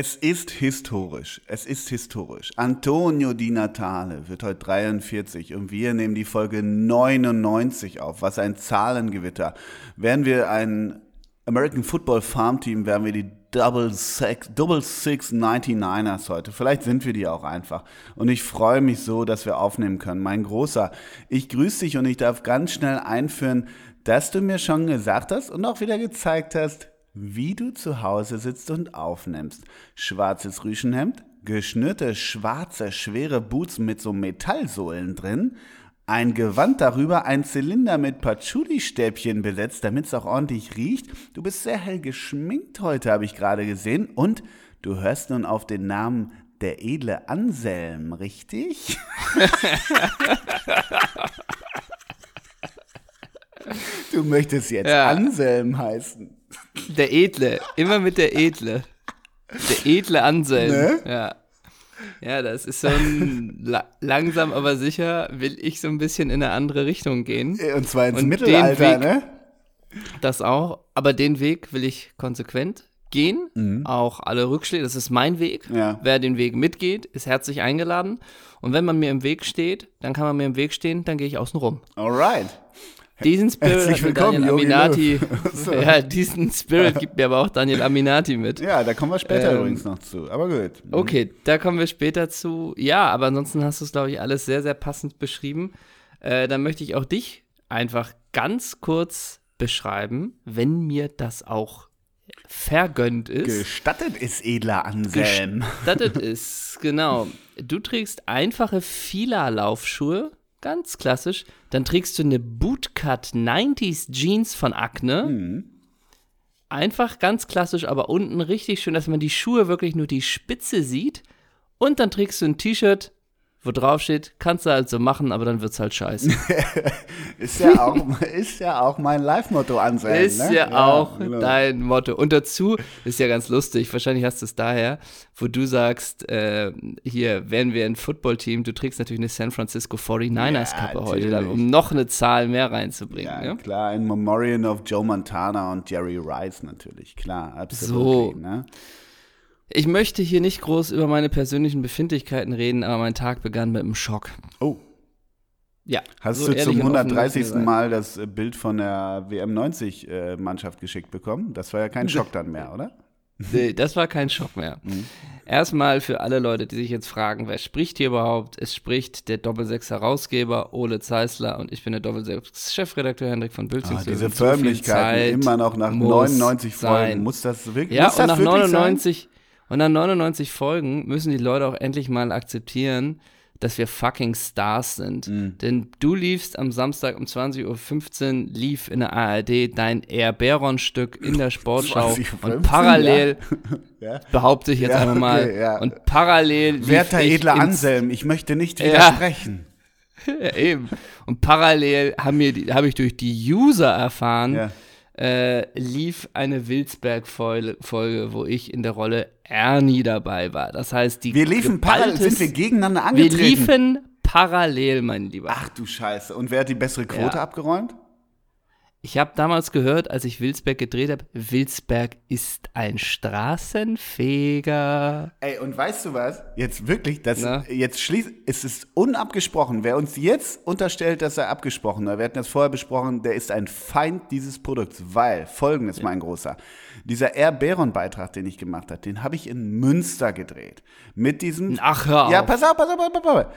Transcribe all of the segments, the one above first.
Es ist historisch. Es ist historisch. Antonio Di Natale wird heute 43 und wir nehmen die Folge 99 auf. Was ein Zahlengewitter. Wären wir ein American Football Farm Team, wären wir die Double Six, Double Six 99ers heute. Vielleicht sind wir die auch einfach. Und ich freue mich so, dass wir aufnehmen können. Mein Großer, ich grüße dich und ich darf ganz schnell einführen, dass du mir schon gesagt hast und auch wieder gezeigt hast, wie du zu Hause sitzt und aufnimmst. Schwarzes Rüschenhemd, geschnürte schwarze, schwere Boots mit so Metallsohlen drin, ein Gewand darüber, ein Zylinder mit Patchouli-Stäbchen besetzt, damit es auch ordentlich riecht. Du bist sehr hell geschminkt heute, habe ich gerade gesehen. Und du hörst nun auf den Namen der edle Anselm, richtig? du möchtest jetzt ja. Anselm heißen. Der Edle, immer mit der Edle. Der edle Anselm. Ne? Ja. Ja, das ist so ein la langsam aber sicher will ich so ein bisschen in eine andere Richtung gehen. Und zwar ins Und Mittelalter, Weg, ne? Das auch, aber den Weg will ich konsequent gehen, mhm. auch alle Rückschläge, das ist mein Weg. Ja. Wer den Weg mitgeht, ist herzlich eingeladen. Und wenn man mir im Weg steht, dann kann man mir im Weg stehen, dann gehe ich außen rum. Alright. Diesen Spirit Herzlich willkommen, Daniel Aminati. So. Ja, diesen Spirit gibt mir aber auch Daniel Aminati mit. Ja, da kommen wir später ähm, übrigens noch zu. Aber gut. Mhm. Okay, da kommen wir später zu. Ja, aber ansonsten hast du es, glaube ich, alles sehr, sehr passend beschrieben. Äh, dann möchte ich auch dich einfach ganz kurz beschreiben, wenn mir das auch vergönnt ist. Gestattet ist, edler Anselm. Gestattet ist, genau. Du trägst einfache Fila-Laufschuhe Ganz klassisch. Dann trägst du eine Bootcut 90s Jeans von Acne. Mhm. Einfach ganz klassisch, aber unten richtig schön, dass man die Schuhe wirklich nur die Spitze sieht. Und dann trägst du ein T-Shirt wo drauf steht, kannst du halt so machen, aber dann wird's halt scheiße. ist, ja auch, ist ja auch mein Live-Motto ansehen. Ist ne? ja, ja, auch genau. dein Motto. Und dazu ist ja ganz lustig, wahrscheinlich hast du es daher, wo du sagst, äh, hier wären wir ein Football-Team, du trägst natürlich eine San Francisco 49ers-Kappe ja, heute, dann, um noch eine Zahl mehr reinzubringen. Ja, ne? klar, ein Memorial of Joe Montana und Jerry Rice natürlich, klar, absolut. So. Ne? Ich möchte hier nicht groß über meine persönlichen Befindlichkeiten reden, aber mein Tag begann mit einem Schock. Oh. Ja. Hast so du zum 130. Mal das äh, Bild von der WM 90 äh, geschickt bekommen? Das war ja kein Schock dann mehr, oder? Nee, das war kein Schock mehr. Mhm. Erstmal für alle Leute, die sich jetzt fragen, wer spricht hier überhaupt? Es spricht der Doppelsechs-Herausgeber Ole Zeisler und ich bin der Doppelsechs-Chefredakteur Hendrik von Bülzing. Ah, diese Förmlichkeiten immer noch nach 99 Folgen. Sein. Muss das wirklich Ja, muss und nach 99, sein? Und nach 99 Folgen müssen die Leute auch endlich mal akzeptieren, dass wir fucking Stars sind. Mhm. Denn du liefst am Samstag um 20.15 Uhr, lief in der ARD dein Air Baron-Stück in der Sportschau. 15, und parallel, ja. behaupte ich jetzt ja, einmal mal, okay, ja. und parallel. Werter edler Anselm, ich möchte nicht widersprechen. Ja, eben. Und parallel habe hab ich durch die User erfahren, äh, lief eine Wilsberg-Folge, wo ich in der Rolle Ernie dabei war. Das heißt, die Wir liefen parallel, sind wir gegeneinander angetreten? Wir liefen parallel, mein Lieber. Ach du Scheiße. Und wer hat die bessere Quote ja. abgeräumt? Ich habe damals gehört, als ich Wilsberg gedreht habe, Wilsberg ist ein Straßenfeger. Ey, und weißt du was? Jetzt wirklich, das Na? jetzt schließt, es ist unabgesprochen. Wer uns jetzt unterstellt, dass er abgesprochen hat, wir hatten das vorher besprochen, der ist ein Feind dieses Produkts, weil folgendes, ja. mein Großer. Dieser Air Baron Beitrag, den ich gemacht habe, den habe ich in Münster gedreht. Mit diesem. Ach, hör auf. Ja, pass auf, pass auf, pass auf. Pass auf.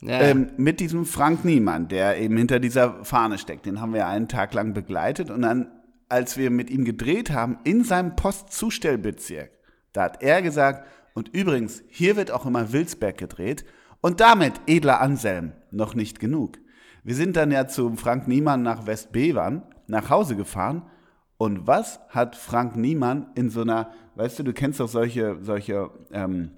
Ja. Ähm, mit diesem Frank Niemann, der eben hinter dieser Fahne steckt. Den haben wir einen Tag lang begleitet und dann, als wir mit ihm gedreht haben, in seinem Postzustellbezirk, da hat er gesagt, und übrigens, hier wird auch immer Wilsberg gedreht und damit, edler Anselm, noch nicht genug. Wir sind dann ja zu Frank Niemann nach Westbevern nach Hause gefahren und was hat Frank Niemann in so einer, weißt du, du kennst doch solche, solche ähm,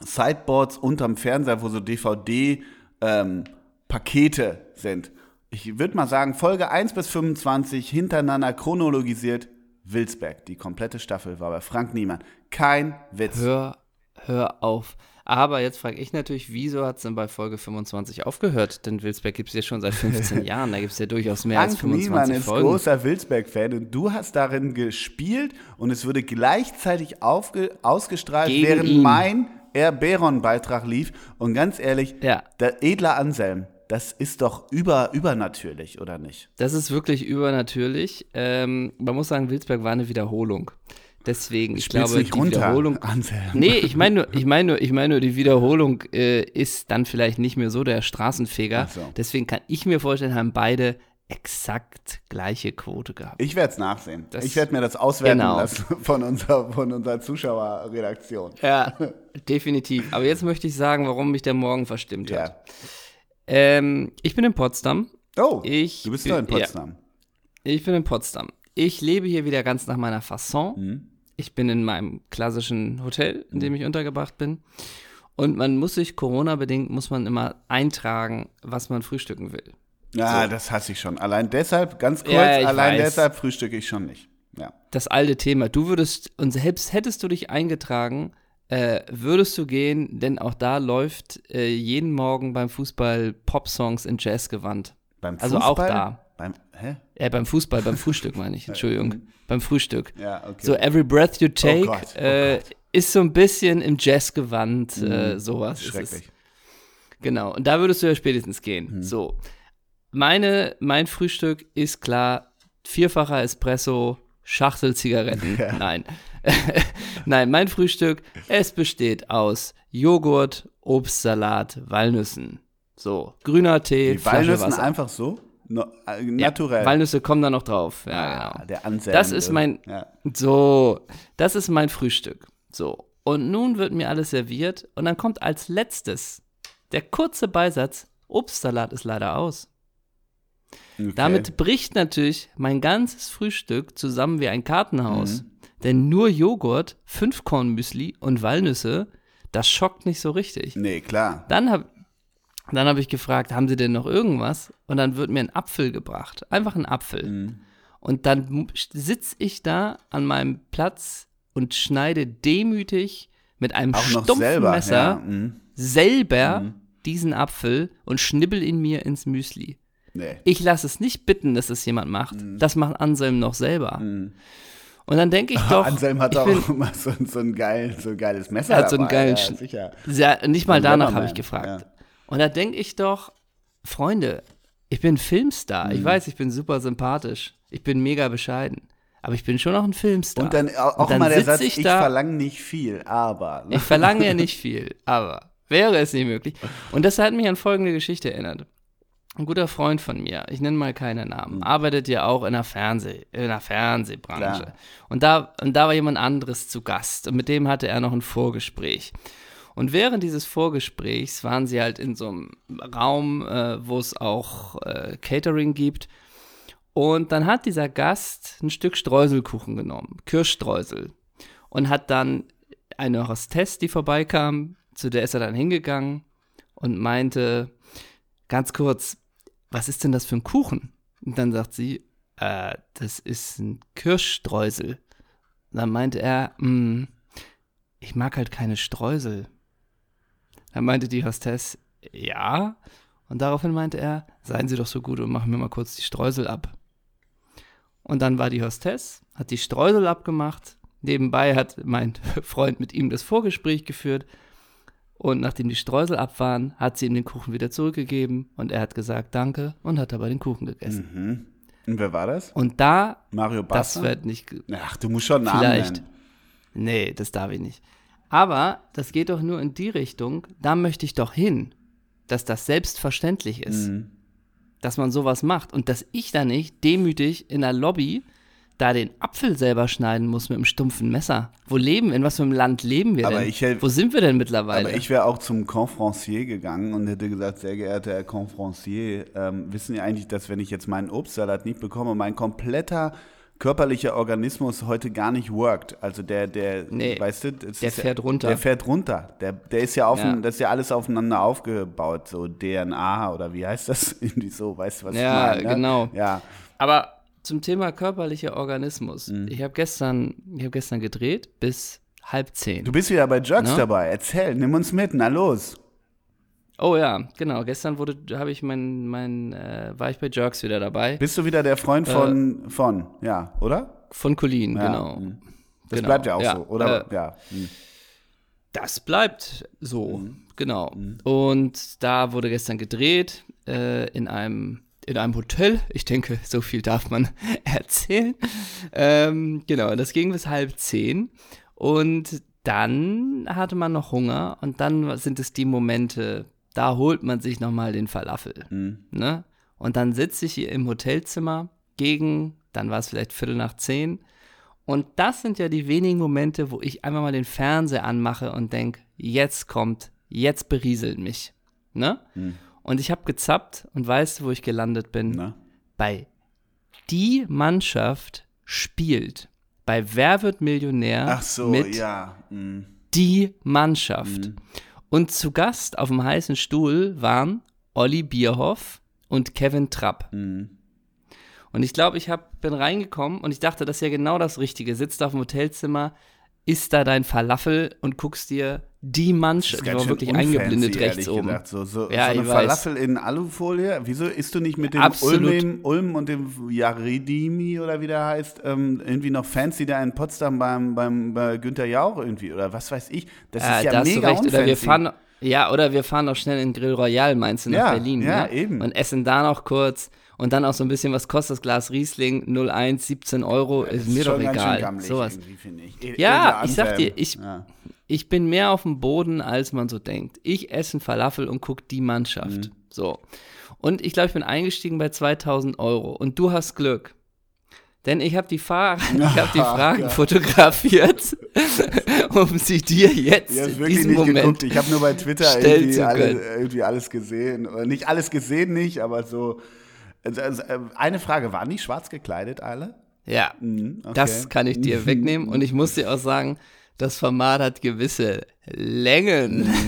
Sideboards unterm Fernseher, wo so DVD-Pakete ähm, sind. Ich würde mal sagen, Folge 1 bis 25 hintereinander chronologisiert. Wilsberg, die komplette Staffel war bei Frank Niemann. Kein Witz. Hör, hör auf. Aber jetzt frage ich natürlich, wieso hat es denn bei Folge 25 aufgehört? Denn Wilsberg gibt es ja schon seit 15 Jahren. Da gibt es ja durchaus mehr Frank als 25 Niemann ist Folgen. großer Wilsberg-Fan und du hast darin gespielt und es wurde gleichzeitig ausgestrahlt, Gegen während ihn. mein Beron-Beitrag lief. Und ganz ehrlich, Ja. der edler Anselm, das ist doch über, übernatürlich, oder nicht? Das ist wirklich übernatürlich. Ähm, man muss sagen, Wilsberg war eine Wiederholung. Deswegen, ich Spiel's glaube, nicht die runter, Wiederholung. Anselm. Nee, ich meine nur, ich meine nur, ich meine nur, die Wiederholung äh, ist dann vielleicht nicht mehr so der Straßenfeger. So. Deswegen kann ich mir vorstellen, haben beide exakt gleiche Quote gehabt. Ich werde es nachsehen. Das- ich werde mir das auswerten Genau. lassen von unserer, von unserer Zuschauerredaktion. Ja, definitiv. Aber jetzt möchte ich sagen, warum mich der Morgen verstimmt hat. Ja. Ähm, ich bin in Potsdam. Oh, Ich du bist bin- in Potsdam. Ich bin in Potsdam. Ich lebe hier wieder ganz nach meiner Fasson. Mhm. Ich bin in meinem klassischen Hotel, in dem ich untergebracht bin. Und man muss sich, Corona-bedingt, muss man immer eintragen, was man frühstücken will. Ja, das hasse ich schon. Allein deshalb, ganz kurz, Ja, allein weiß. deshalb frühstücke ich schon nicht. Ja. Das alte Thema. Du würdest, und selbst hättest du dich eingetragen, äh, würdest du gehen, denn auch da läuft äh, jeden Morgen beim Fußball Popsongs in Jazzgewand. Beim Also Fußball? auch da. Beim, hä? Äh, beim Fußball, beim Frühstück meine ich, Entschuldigung. beim Frühstück. Ja, okay. So Every Breath You Take Gott, oh äh, Gott. ist so ein bisschen im Jazzgewand, äh, sowas. ist es. Schrecklich. Genau, und da würdest du ja spätestens gehen. So. Meine, mein Frühstück ist klar, vierfacher Espresso, Schachtel Zigaretten. Nein. Nein, mein Frühstück, es besteht aus Joghurt, Obstsalat, Walnüssen. So, grüner Tee, Die Flasche Walnüssen Wasser. einfach so? No, äh, Ja, naturell. Walnüsse kommen da noch drauf. Ja, Ah, genau. der Anselm. Das ist mein- Ja. So, das ist mein Frühstück. So, und nun wird mir alles serviert und dann kommt als letztes der kurze Beisatz, Obstsalat ist leider aus. Okay. Damit bricht natürlich mein ganzes Frühstück zusammen wie ein Kartenhaus. Mhm. Denn nur Joghurt, Fünfkornmüsli und Walnüsse, das schockt nicht so richtig. Nee, klar. Dann habe dann hab ich gefragt, haben Sie denn noch irgendwas? Und dann wird mir ein Apfel gebracht. Einfach ein Apfel. Mhm. Und dann sitze ich da an meinem Platz und schneide demütig mit einem Auch stumpfen selber. Messer Ja, mhm. selber diesen Apfel und schnibbel ihn mir ins Müsli. Nee. Ich lasse es nicht bitten, dass es jemand macht. Mhm. Das macht Anselm noch selber. Und dann denke ich doch, Anselm hat auch bin, immer so, so, ein geil, so ein geiles Messer Er hat so einen dabei. geilen ja, sicher. ja, nicht mal danach habe ich gefragt. ja. Und da denke ich doch, Freunde, ich bin Filmstar. Mhm. Ich weiß, ich bin super sympathisch. Ich bin mega bescheiden. Aber ich bin schon noch ein Filmstar. Und dann auch Und dann immer der Satz, ich ich, verlange nicht viel, aber. Ich verlange ja nicht viel, aber wäre es nicht möglich. Und das hat mich an folgende Geschichte erinnert. Ein guter Freund von mir, ich nenne mal keine Namen, arbeitet ja auch in der, Fernseh, in der Fernsehbranche. Klar. Und da, und da war jemand anderes zu Gast und mit dem hatte er noch ein Vorgespräch. Und während dieses Vorgesprächs waren sie halt in so einem Raum, äh, wo es auch äh, Catering gibt. Und dann hat dieser Gast ein Stück Streuselkuchen genommen, Kirschstreusel, und hat dann eine Hostess, die vorbeikam, zu der ist er dann hingegangen und meinte, ganz kurz, was ist denn das für ein Kuchen? Und dann sagt sie, äh, das ist ein Kirschstreusel. Und dann meinte er, "Mm, ich mag halt keine Streusel. Dann meinte die Hostess, ja. Und daraufhin meinte er, seien Sie doch so gut und machen mir mal kurz die Streusel ab. Und dann war die Hostess, hat die Streusel abgemacht. Nebenbei hat mein Freund mit ihm das Vorgespräch geführt. Und nachdem die Streusel ab waren, hat sie ihm den Kuchen wieder zurückgegeben. Und er hat gesagt, danke und hat aber den Kuchen gegessen. Mhm. Und wer war das? Und da, Mario das Basser? wird nicht, Ach, du musst schon einen Namen Vielleicht. nennen. Nee, das darf ich nicht. Aber das geht doch nur in die Richtung, da möchte ich doch hin, dass das selbstverständlich ist, Mhm. dass man sowas macht und dass ich da nicht demütig in der Lobby da den Apfel selber schneiden muss mit einem stumpfen Messer. Wo leben, in was für einem Land leben wir Aber denn? ich Wo sind wir denn mittlerweile? Aber ich wäre auch zum Confrancier gegangen und hätte gesagt, sehr geehrter Herr Confrancier, ähm, wissen Sie eigentlich, dass wenn ich jetzt meinen Obstsalat nicht bekomme, mein kompletter körperlicher Organismus heute gar nicht worked. Also der, der, Nee, weißt du, der fährt ja, runter. Der fährt runter. Der, der ist ja auf, Ja. das ist ja alles aufeinander aufgebaut, so DNA oder wie heißt das? Irgendwie so, weißt du, was Ja, ich meine? ne? genau. Ja. Aber zum Thema körperlicher Organismus. Mhm. Ich habe gestern, ich hab gestern gedreht bis halb zehn. Du bist wieder bei Jerks Ne? dabei. Erzähl, nimm uns mit, na los. Oh ja, genau. Gestern wurde, habe ich mein, mein, äh, war ich bei Jerks wieder dabei. Bist du wieder der Freund von, von, ja, oder? Von Colin, Ja, genau. hm. Das Genau, bleibt ja auch ja. so, oder? Äh, ja. hm. Das bleibt so, Mhm. genau. Und da wurde gestern gedreht äh, in einem in einem Hotel. Ich denke, so viel darf man erzählen. Ähm, genau, das ging bis halb zehn. Und dann hatte man noch Hunger und dann sind es die Momente, da holt man sich nochmal den Falafel. Mhm. Ne? Und dann sitze ich hier im Hotelzimmer gegen, dann war es vielleicht Viertel nach zehn. Und das sind ja die wenigen Momente, wo ich einfach mal den Fernseher anmache und denke, jetzt kommt, jetzt berieselt mich. Ne? Und ich habe gezappt und weißt du, wo ich gelandet bin? Na? Bei die Mannschaft spielt bei Wer wird Millionär Ach so, mit ja. hm. die Mannschaft. Und zu Gast auf dem heißen Stuhl waren Olli Bierhoff und Kevin Trapp. Und ich glaube, ich hab, bin reingekommen und ich dachte, das ist ja genau das Richtige. Sitzt auf dem Hotelzimmer, isst da dein Falafel und guckst dir die Mannschaft, die war wirklich unfancy, eingeblendet rechts oben. gesagt. So, so, Ja, so eine weiß. Falafel in Alufolie. Wieso isst du nicht mit dem. Ulm, Ulm und dem Yaridimi oder wie der heißt, ähm, irgendwie noch fancy da in Potsdam beim, beim bei Günther Jauch irgendwie oder was weiß ich. Das Äh, ist ja da hast mega recht. unfancy. Oder wir fahren, ja, oder wir fahren auch schnell in Grill Royal, meinst du, nach Ja, Berlin. ja, ne? eben. Und essen da noch kurz. Und dann auch so ein bisschen, was kostet das Glas Riesling? 01, 17 Euro, ist mir doch egal. Sowas. E- Ja, ich sag dir, ich- Ja. Ich bin mehr auf dem Boden, als man so denkt. Ich esse einen Falafel und gucke die Mannschaft. So. Und ich glaube, ich bin eingestiegen bei 2000 Euro. Und du hast Glück. Denn ich habe die, Fahr ich hab die Fragen ja. fotografiert, um sie dir jetzt habe in wirklich diesem nicht Moment geguckt. Ich habe nur bei Twitter irgendwie, alle, irgendwie alles gesehen. Oder nicht alles gesehen, nicht, aber so. Also, also, äh, eine Frage: Waren die schwarz gekleidet alle? Ja, Mhm, okay. das kann ich dir wegnehmen. Und ich muss dir auch sagen, das Format hat gewisse Längen.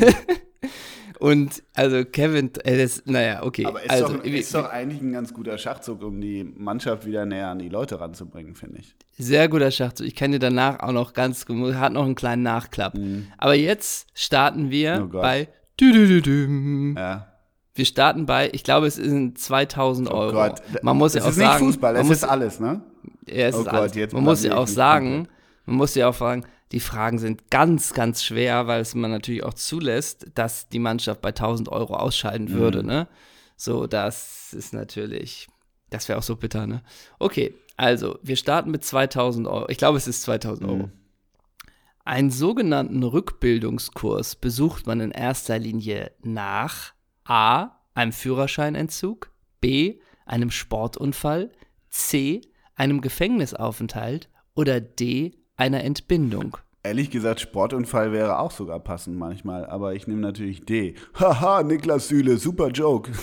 Und also Kevin, äh, das, naja, okay. Aber ist, also, doch, ist doch eigentlich ein ganz guter Schachzug, um die Mannschaft wieder näher an die Leute ranzubringen, finde ich. Sehr guter Schachzug. Ich kann dir danach auch noch ganz, hat noch einen kleinen Nachklapp. Aber jetzt starten wir Mhm. Oh bei Düdüdüdüm. Ja. Wir starten bei, ich glaube, es sind 2000 Oh Euro. Gott. Man muss es ja auch ist sagen, nicht Fußball, es muss, ist alles, ne? ja, es Oh ist Gott, alles. jetzt man muss ja auch sagen, man muss ja auch fragen, die Fragen sind ganz, ganz schwer, weil es man natürlich auch zulässt, dass die Mannschaft bei 1000 Euro ausscheiden Mhm. würde, ne? So, das ist natürlich, das wäre auch so bitter, ne? Okay, also, wir starten mit 2000 Euro. Ich glaube, es ist 2000 Mhm. Euro. Einen sogenannten Rückbildungskurs besucht man in erster Linie nach A. einem Führerscheinentzug, B. einem Sportunfall, C. einem Gefängnisaufenthalt oder D. einer Entbindung. Ehrlich gesagt, Sportunfall wäre auch sogar passend manchmal, aber ich nehme natürlich D. Haha, Niklas Süle, super Joke.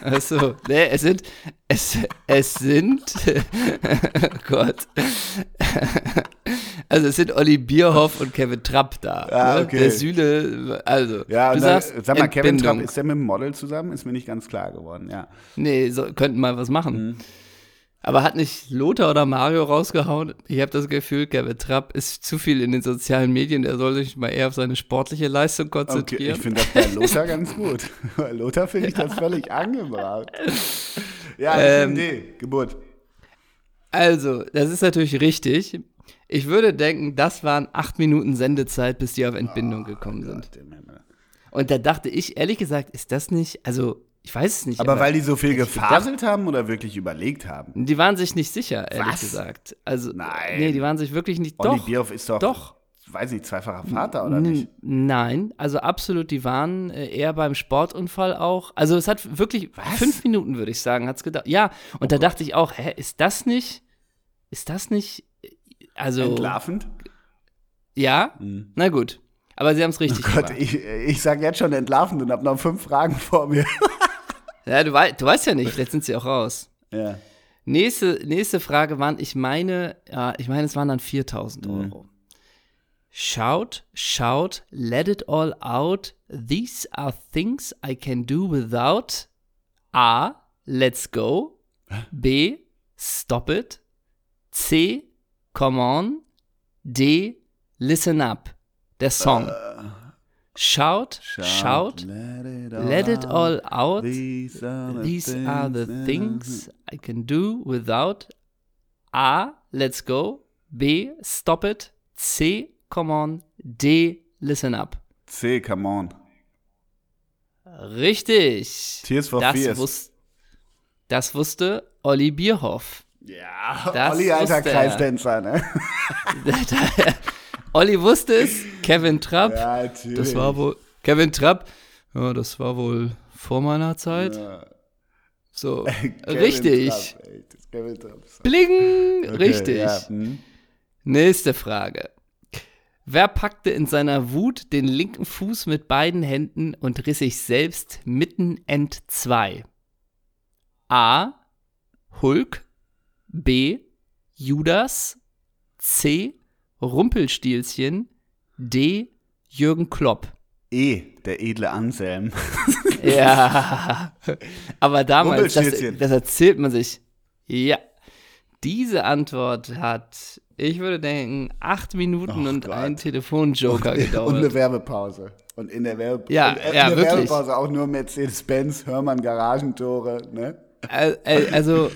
Also, ne, es sind, es, es sind, oh Gott. Also es sind Olli Bierhoff und Kevin Trapp da. Ah, ne? okay. Der Süle, also, Ja, du dann, sagst sag mal, Kevin Entbindung. Trapp, ist der mit dem Model zusammen? Ist mir nicht ganz klar geworden, ja. Nee, so, könnten mal was machen. Mhm. Aber hat nicht Lothar oder Mario rausgehauen? Ich habe das Gefühl, Kevin Trapp ist zu viel in den sozialen Medien. Der soll sich mal eher auf seine sportliche Leistung Okay, konzentrieren. ich finde das bei Lothar ganz gut. Bei Lothar finde ich das völlig angebracht. Ja, Ähm, nehme D, Geburt. also, das ist natürlich richtig. Ich würde denken, das waren acht Minuten Sendezeit, bis die auf Entbindung gekommen sind. Gott Himmel. Und da dachte ich, ehrlich gesagt, ist das nicht, also, ich weiß es nicht. Aber weil die so viel gefaselt haben oder wirklich überlegt haben? Die waren sich nicht sicher, ehrlich Was? gesagt. Also, Nein. nee, die waren sich wirklich nicht, Olli doch. Bierhoff ist doch, doch. weiß nicht, zweifacher Vater oder nicht? Nein, also absolut, die waren äh, eher beim Sportunfall auch. Also es hat wirklich fünf Minuten, würde ich sagen, hat's gedauert. Ja, und da dachte ich auch, hä, ist das nicht, ist das nicht, äh, also, Entlarvend? ja, na gut. Aber sie haben es richtig Mhm. Oh Gott, gemacht. ich, ich sage jetzt schon entlarvend und habe noch fünf Fragen vor mir. Ja, du, wei du weißt ja nicht, vielleicht sind sie auch raus. ja. Nächste, nächste Frage waren, ich meine, ja, ich meine, es waren dann 4000 Mhm. Euro. Shout, shout, let it all out. These are things I can do without. A. Let's go. B. Stop it. C. Come on. D. Listen Up, der Song. Shout, shout, let it all out. These are the These are the things things I can do without. A. Let's go. B. Stop it. C. Come on. D. Listen up. C, come on. Richtig. Tears for das, Fears. wus das wusste Olli Bierhoff. Ja, Das Olli, alter er. Kreisdänzer, ne? Olli wusste es. Kevin Trapp. Ja, natürlich. das war wohl. Kevin Trapp. Ja, das war wohl vor meiner Zeit. Ja. So. Richtig. Trapp, Trapp. Bling. Okay, Richtig. Ja, hm. Nächste Frage. Wer packte in seiner Wut den linken Fuß mit beiden Händen und riss sich selbst mitten entzwei? A. Hulk. B. Judas. C. Rumpelstilzchen. D. Jürgen Klopp. E, der edle Anselm. Ja, aber damals, das, das erzählt man sich. Ja, diese Antwort hat, ich würde denken, acht Minuten Oh und Gott. ein Telefonjoker Und gedauert. eine Werbepause. Und in der, Werbe Ja, und in ja, der. Werbepause auch nur Mercedes-Benz, Hörmann Garagentore, ne? Also,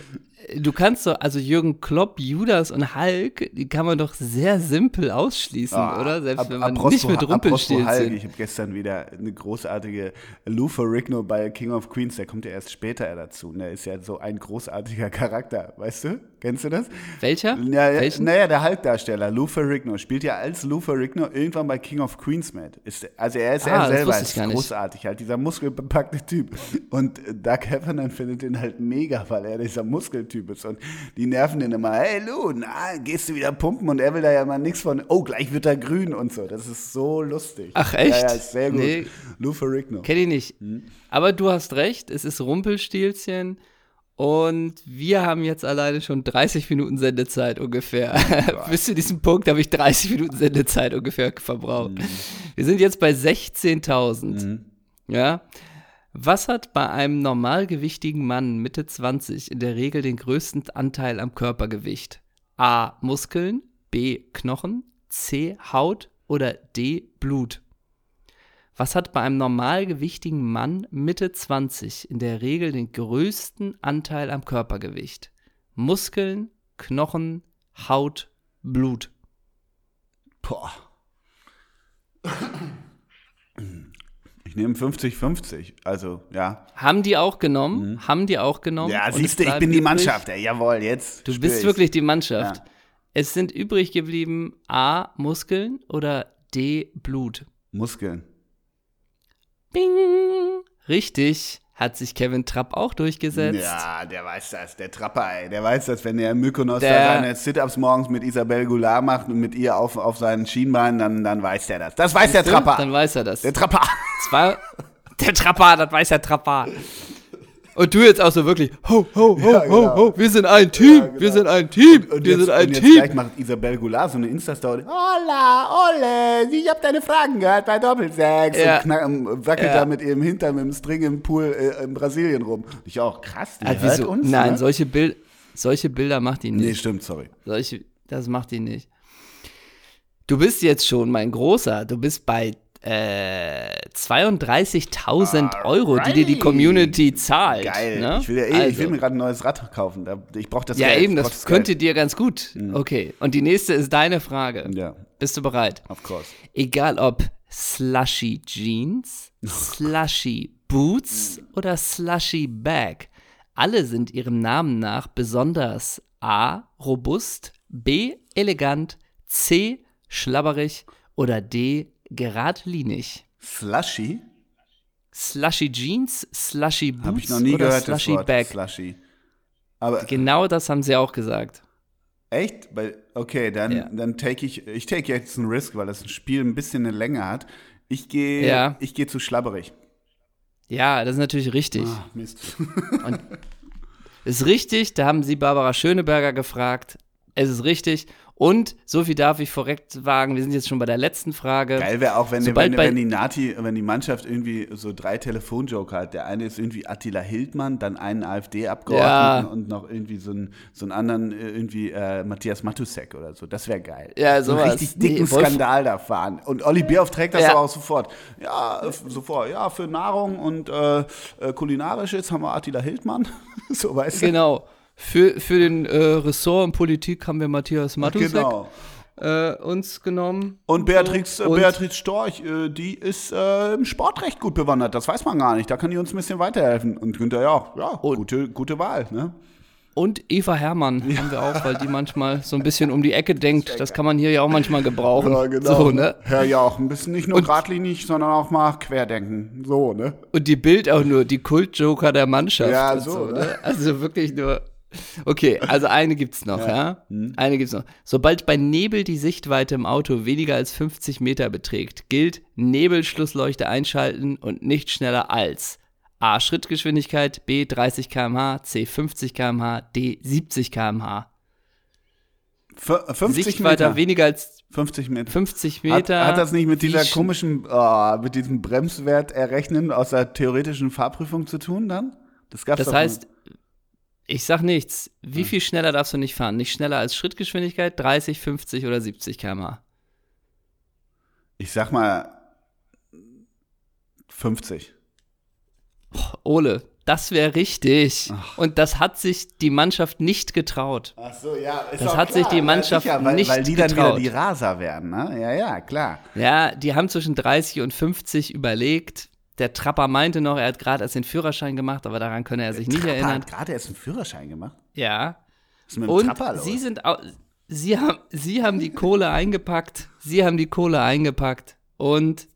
du kannst doch, also Jürgen Klopp, Judas und Hulk, die kann man doch sehr simpel ausschließen, Ah, oder? Selbst ap- wenn man apropos- nicht mit apropos Hulk, Rumpelstilzchen. Ich habe gestern wieder eine großartige Lou Ferrigno bei King of Queens, der kommt ja erst später dazu. Und der ist ja so ein großartiger Charakter, weißt du? Kennst du das? Welcher? Ja, ja, naja, der Hulk-Darsteller, Lou Ferrigno, spielt ja als Lou Ferrigno irgendwann bei King of Queens mit. Ist, also er ist Ah, er selber, ist großartig, halt dieser muskelbepackte Typ. Und Doug Heffernan findet ihn halt mega, weil er dieser Muskeltyp ist. Und die nerven den immer, hey Lou, na, gehst du wieder pumpen? Und er will da ja mal nichts von, oh, gleich wird er grün und so. Das ist so lustig. Ach, echt? Ja, ja, ist sehr gut. Nee. Lou Ferrigno. Kenne ich nicht. Hm? Aber du hast recht, es ist Rumpelstilzchen. Und wir haben jetzt alleine schon 30 Minuten Sendezeit ungefähr. Bis zu diesem Punkt habe ich 30 Minuten Sendezeit ungefähr verbraucht. Mhm. Wir sind jetzt bei 16.000. Ja. Was hat bei einem normalgewichtigen Mann Mitte 20 in der Regel den größten Anteil am Körpergewicht? A. Muskeln, B. Knochen, C. Haut oder D. Blut? Was hat bei einem normalgewichtigen Mann Mitte 20 in der Regel den größten Anteil am Körpergewicht? Muskeln, Knochen, Haut, Blut. Boah. Ich nehme 50-50. Also, ja. Haben die auch genommen? Haben die auch genommen? Mhm. Ja, siehst du, ich bin die Mannschaft. Ey, jawohl, jetzt. Du bist ich's. wirklich die Mannschaft. Ja. Es sind übrig geblieben A. Muskeln oder D. Blut. Muskeln. Bing! Richtig. Hat sich Kevin Trapp auch durchgesetzt. Ja, der weiß das, der Trapper, ey. Der weiß das, wenn der Mykonos Der- da seine Sit-Ups morgens mit Isabel Goulart macht und mit ihr auf, auf seinen Schienbeinen, dann, dann weiß der das. Das weiß der? Trapper. Dann weiß er das. Der Trapper. Zwar, der Trapper, das weiß der Trapper. Und du jetzt auch so wirklich, ho, ho, ho, Ja, ho, genau. ho, wir sind ein Team, genau. wir sind ein Team, Und wir jetzt, sind ein und jetzt Team. gleich macht Isabel Goulart so eine Insta-Story. Hola, ole, ich hab deine Fragen gehört bei Doppelsechs. Ja. Und knack, ähm, wackelt Ja. da mit ihrem Hintern mit dem String im Pool äh, in Brasilien rum. Und ich auch, krass, die Ah, hört wieso? uns, Nein, ne? solche, Bild, solche Bilder macht die Nee, nicht. stimmt, sorry. Solche, das macht die nicht. Du bist jetzt schon mein Großer. Du bist bei äh, 32.000 Euro, die dir die. Community zahlt. Geil. Ne? Ich will ja eh, ich Also. will mir gerade ein neues Rad kaufen. Ich brauche das Ja, Geld. eben, ich brauch das könnte dir ganz gut. Mhm. Okay, und die nächste ist deine Frage. Ja, Bist du bereit? of course. Egal ob Slushy Jeans, Slushy Boots oder Slushy Bag, alle sind ihrem Namen nach besonders A. robust, B. elegant, C. schlabberig oder D. geradlinig. Slushy? Slushy Jeans, Slushy Boots Habe ich noch nie oder gehört, Slushy das Wort. Bag. Slushy. Aber Genau das haben sie auch gesagt. echt? Okay, dann, Ja. dann take ich, ich take jetzt einen Risk, weil das Spiel ein bisschen eine Länge hat. Ich gehe Ja. ich gehe zu schlabberig. Ja, das ist natürlich richtig. Ah, Mist. Ist richtig, da haben sie Barbara Schöneberger gefragt. Es ist richtig. Und so viel darf ich vorweg wagen, wir sind jetzt schon bei der letzten Frage. Geil wäre auch, wenn, Sobald wenn, wenn, die Nati, wenn die Mannschaft irgendwie so drei Telefonjoker hat. Der eine ist irgendwie Attila Hildmann, dann einen AfD-Abgeordneten Ja. und noch irgendwie so einen, so einen anderen, äh, irgendwie äh, Matthias Matusek oder so. Das wäre geil. Ja, so einen richtig dicken Nee, Wolf- Skandal da fahren. Und Olli Bierhoff trägt das Ja. aber auch sofort. Ja, sofort. Ja, für Nahrung und äh, äh, kulinarisches haben wir Attila Hildmann. so weißt du. Genau. Für, für den äh, Ressort und Politik haben wir Matthias Matusek Genau. äh, uns genommen. Und Beatrix, äh, Und- Beatrix Storch, äh, die ist äh, im Sportrecht gut bewandert. Das weiß man gar nicht. Da kann die uns ein bisschen weiterhelfen. Und Günther ja, ja, Und- gute, gute Wahl. Ne? Und Eva Hermann haben wir auch, weil die manchmal so ein bisschen um die Ecke denkt. Das kann man hier ja auch manchmal gebrauchen. So, ne? Ja, ja, auch ein bisschen nicht nur geradlinig, sondern auch mal querdenken. So, ne? Und die Bild auch nur, die Kultjoker der Mannschaft. Ja, und so, ne? Also wirklich nur. Okay, also eine gibt's noch, ja. Hm. Eine gibt's noch. Sobald bei Nebel die Sichtweite im Auto weniger als 50 Meter beträgt, gilt Nebelschlussleuchte einschalten und nicht schneller als A. Schrittgeschwindigkeit, B. 30 km/h, C. 50 km/h, D. 70 km/h. F 50 Sichtweite Meter. weniger als 50 Meter. 50 Hat, Meter. hat das nicht mit dieser sch- komischen, oh, mit diesem Bremswert errechnen aus der theoretischen Fahrprüfung zu tun dann? Das gab's Das heißt. Ich sag nichts. Wie viel schneller darfst du nicht fahren? Nicht schneller als Schrittgeschwindigkeit, 30, 50 oder 70 km/h. ich sag mal 50. Ole, das wäre richtig. Und das hat sich die Mannschaft nicht getraut. Ach so, ja. Ist Das hat sich die ja, Mannschaft sicher, weil, nicht Weil die dann wieder getraut. die Raser werden, ne? Ja, ja, klar. Ja, die haben zwischen 30 und 50 überlegt. Der Trapper meinte noch, er hat gerade erst den Führerschein gemacht, aber daran könne er sich nicht Trapper erinnern. hat gerade erst einen Führerschein gemacht. Ja. Was ist mit dem Und Trapper los? sie sind au sie haben, sie haben die Kohle eingepackt. Sie haben die Kohle eingepackt. Und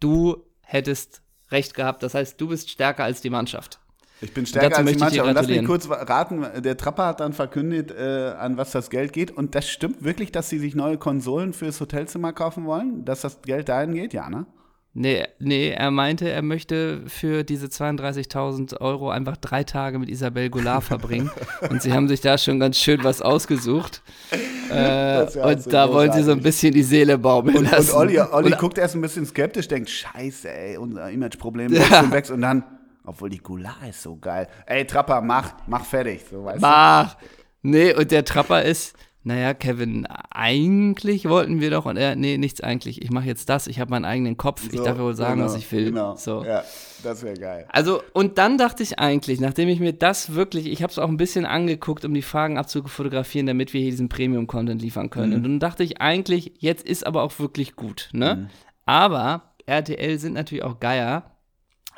du hättest recht gehabt. Das heißt, du bist stärker als die Mannschaft. ich bin stärker als die Mannschaft. Und lass mich kurz raten, der Trapper hat dann verkündet, äh, an was das Geld geht. Und das stimmt wirklich, dass sie sich neue Konsolen fürs Hotelzimmer kaufen wollen? Dass das Geld dahin geht? Ja, ne? Nee, nee, er meinte, er möchte für diese 32.000 Euro einfach drei Tage mit Isabel Goulart verbringen. und sie haben sich da schon ganz schön was ausgesucht. Äh, ja und da wollen sie so ein bisschen die Seele baumeln Und, und lassen. Olli, Olli Und- guckt erst ein bisschen skeptisch, denkt, scheiße, ey, unser Imageproblem wächst und wächst. Und dann, obwohl die Goulart ist so geil. Ey, Trapper, mach, mach fertig. So, weißt du? Mach. Nee, und der Trapper ist, naja, Kevin, eigentlich wollten wir doch, und er, nee, nichts eigentlich. Ich mache jetzt das, ich habe meinen eigenen Kopf, ich So, darf ja wohl sagen, genau, was ich will. Genau. So. Ja, das wäre geil. Also, und dann dachte ich eigentlich, nachdem ich mir das wirklich, ich habe es auch ein bisschen angeguckt, um die Fragen abzufotografieren, damit wir hier diesen Premium-Content liefern können. Und dann dachte ich eigentlich, jetzt ist aber auch wirklich gut, ne? Aber RTL sind natürlich auch Geier.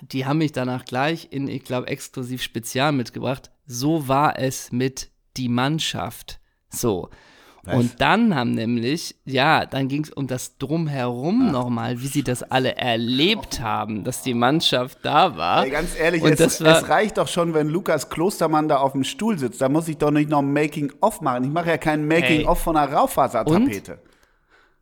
Die haben mich danach gleich in, ich glaube, exklusiv Spezial mitgebracht. So war es mit die Mannschaft. So. Was? Und dann haben nämlich, ja, dann ging es um das Drumherum nochmal, wie sie das alle erlebt haben, dass die Mannschaft da war. Ey, ganz ehrlich, Und es, das war- es reicht doch schon, wenn Lukas Klostermann da auf dem Stuhl sitzt. Da muss ich doch nicht noch ein Making-of machen. Ich mache ja kein Making-of von einer Raufasertapete.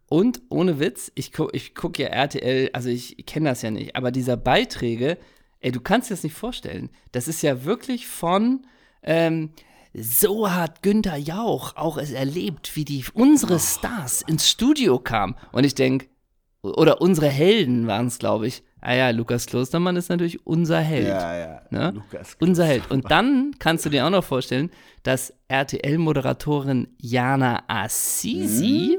Und ohne Witz, ich gucke ich guck ja RTL, also ich kenne das ja nicht, aber dieser Beiträge, ey, du kannst dir das nicht vorstellen. Das ist ja wirklich von, ähm, so hat Günther Jauch auch es erlebt, wie die unsere Stars ins Studio kamen. Und ich denke, oder unsere Helden waren es, glaube ich. Ah ja, Lukas Klostermann ist natürlich unser Held. Ja, ja. Ne? Lukas Unser Held. Und dann kannst du dir auch noch vorstellen, dass RTL-Moderatorin Jana Assisi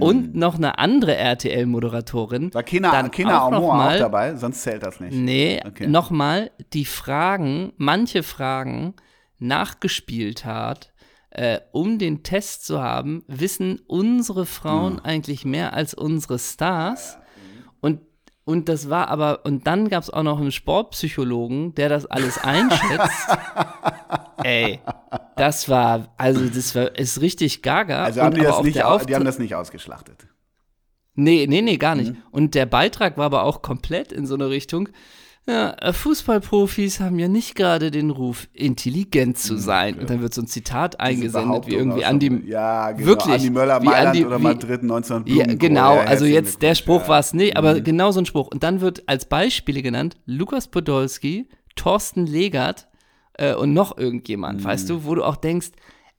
und noch eine andere RTL-Moderatorin War Kina, dann Kina auch noch Aumor auch mal- dabei? Sonst zählt das nicht. Nee, Okay. nochmal die Fragen, manche Fragen nachgespielt hat, äh, um den Test zu haben, wissen unsere Frauen eigentlich mehr als unsere Stars? Und, und das war aber, und dann gab es auch noch einen Sportpsychologen, der das alles einschätzt. Ey, das war, also das war, ist richtig gaga. Also haben die das, nicht, die haben das nicht ausgeschlachtet. Nee, nee, nee, gar nicht. Mhm. Und der Beitrag war aber auch komplett in so eine Richtung. Ja, äh, Fußballprofis haben ja nicht gerade den Ruf, intelligent zu sein. Und dann wird so ein Zitat eingesendet, wie irgendwie Andi. Ja, genau. wirklich, Andi Möller, wie Mailand Andi- oder Madrid 1900 Ja, genau, Ja, also jetzt der Spruch ja. war es nicht, aber Mhm. genau so ein Spruch. Und dann wird als Beispiele genannt Lukas Podolski, Thorsten Legert äh, und noch irgendjemand, Mhm. weißt du, wo du auch denkst,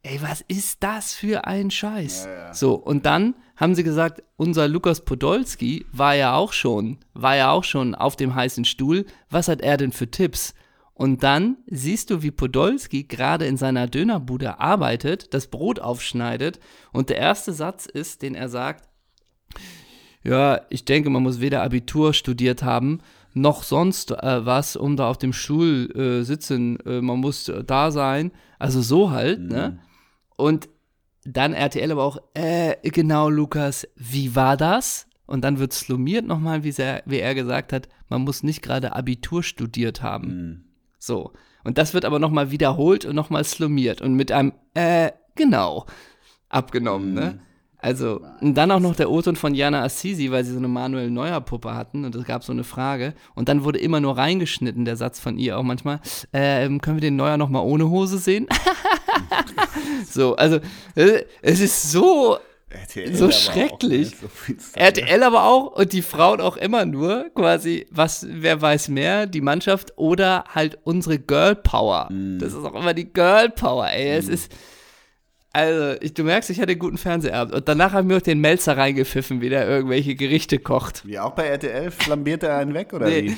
ey, was ist das für ein Scheiß? So, und dann haben sie gesagt, unser Lukas Podolski war ja auch schon, war ja auch schon auf dem heißen Stuhl. Was hat er denn für Tipps? Und dann siehst du, wie Podolski gerade in seiner Dönerbude arbeitet, das Brot aufschneidet und der erste Satz ist, den er sagt, ja, ich denke, man muss weder Abitur studiert haben, noch sonst äh, was, um da auf dem Stuhl äh, sitzen, äh, man muss da sein. Also so halt, ne? Und dann RTL aber auch, äh, genau, Lukas, wie war das? Und dann wird slumiert nochmal, wie, sehr- wie er gesagt hat, man muss nicht gerade Abitur studiert haben. So. Und das wird aber nochmal wiederholt und nochmal slumiert und mit einem, äh, genau, abgenommen, ne? Also, und dann auch noch der O-Ton von Jana Assisi, weil sie so eine Manuel Neuer Puppe hatten und es gab so eine Frage. Und dann wurde immer nur reingeschnitten, der Satz von ihr auch manchmal. Ähm, können wir den Neuer nochmal ohne Hose sehen? so, also, äh, es ist so RTL So auch, schrecklich. ne? So finster, RTL aber auch und die Frauen auch immer nur quasi, was, wer weiß mehr, die Mannschaft oder halt unsere Girl Power. Das ist auch immer die Girl Power, ey. Es ist, also, ich, du merkst, ich hatte einen guten Fernsehabend. Und danach haben wir auch den Melzer reingepfiffen, wie der irgendwelche Gerichte kocht. Wie auch bei RTL flambiert er einen weg oder Nee, wie?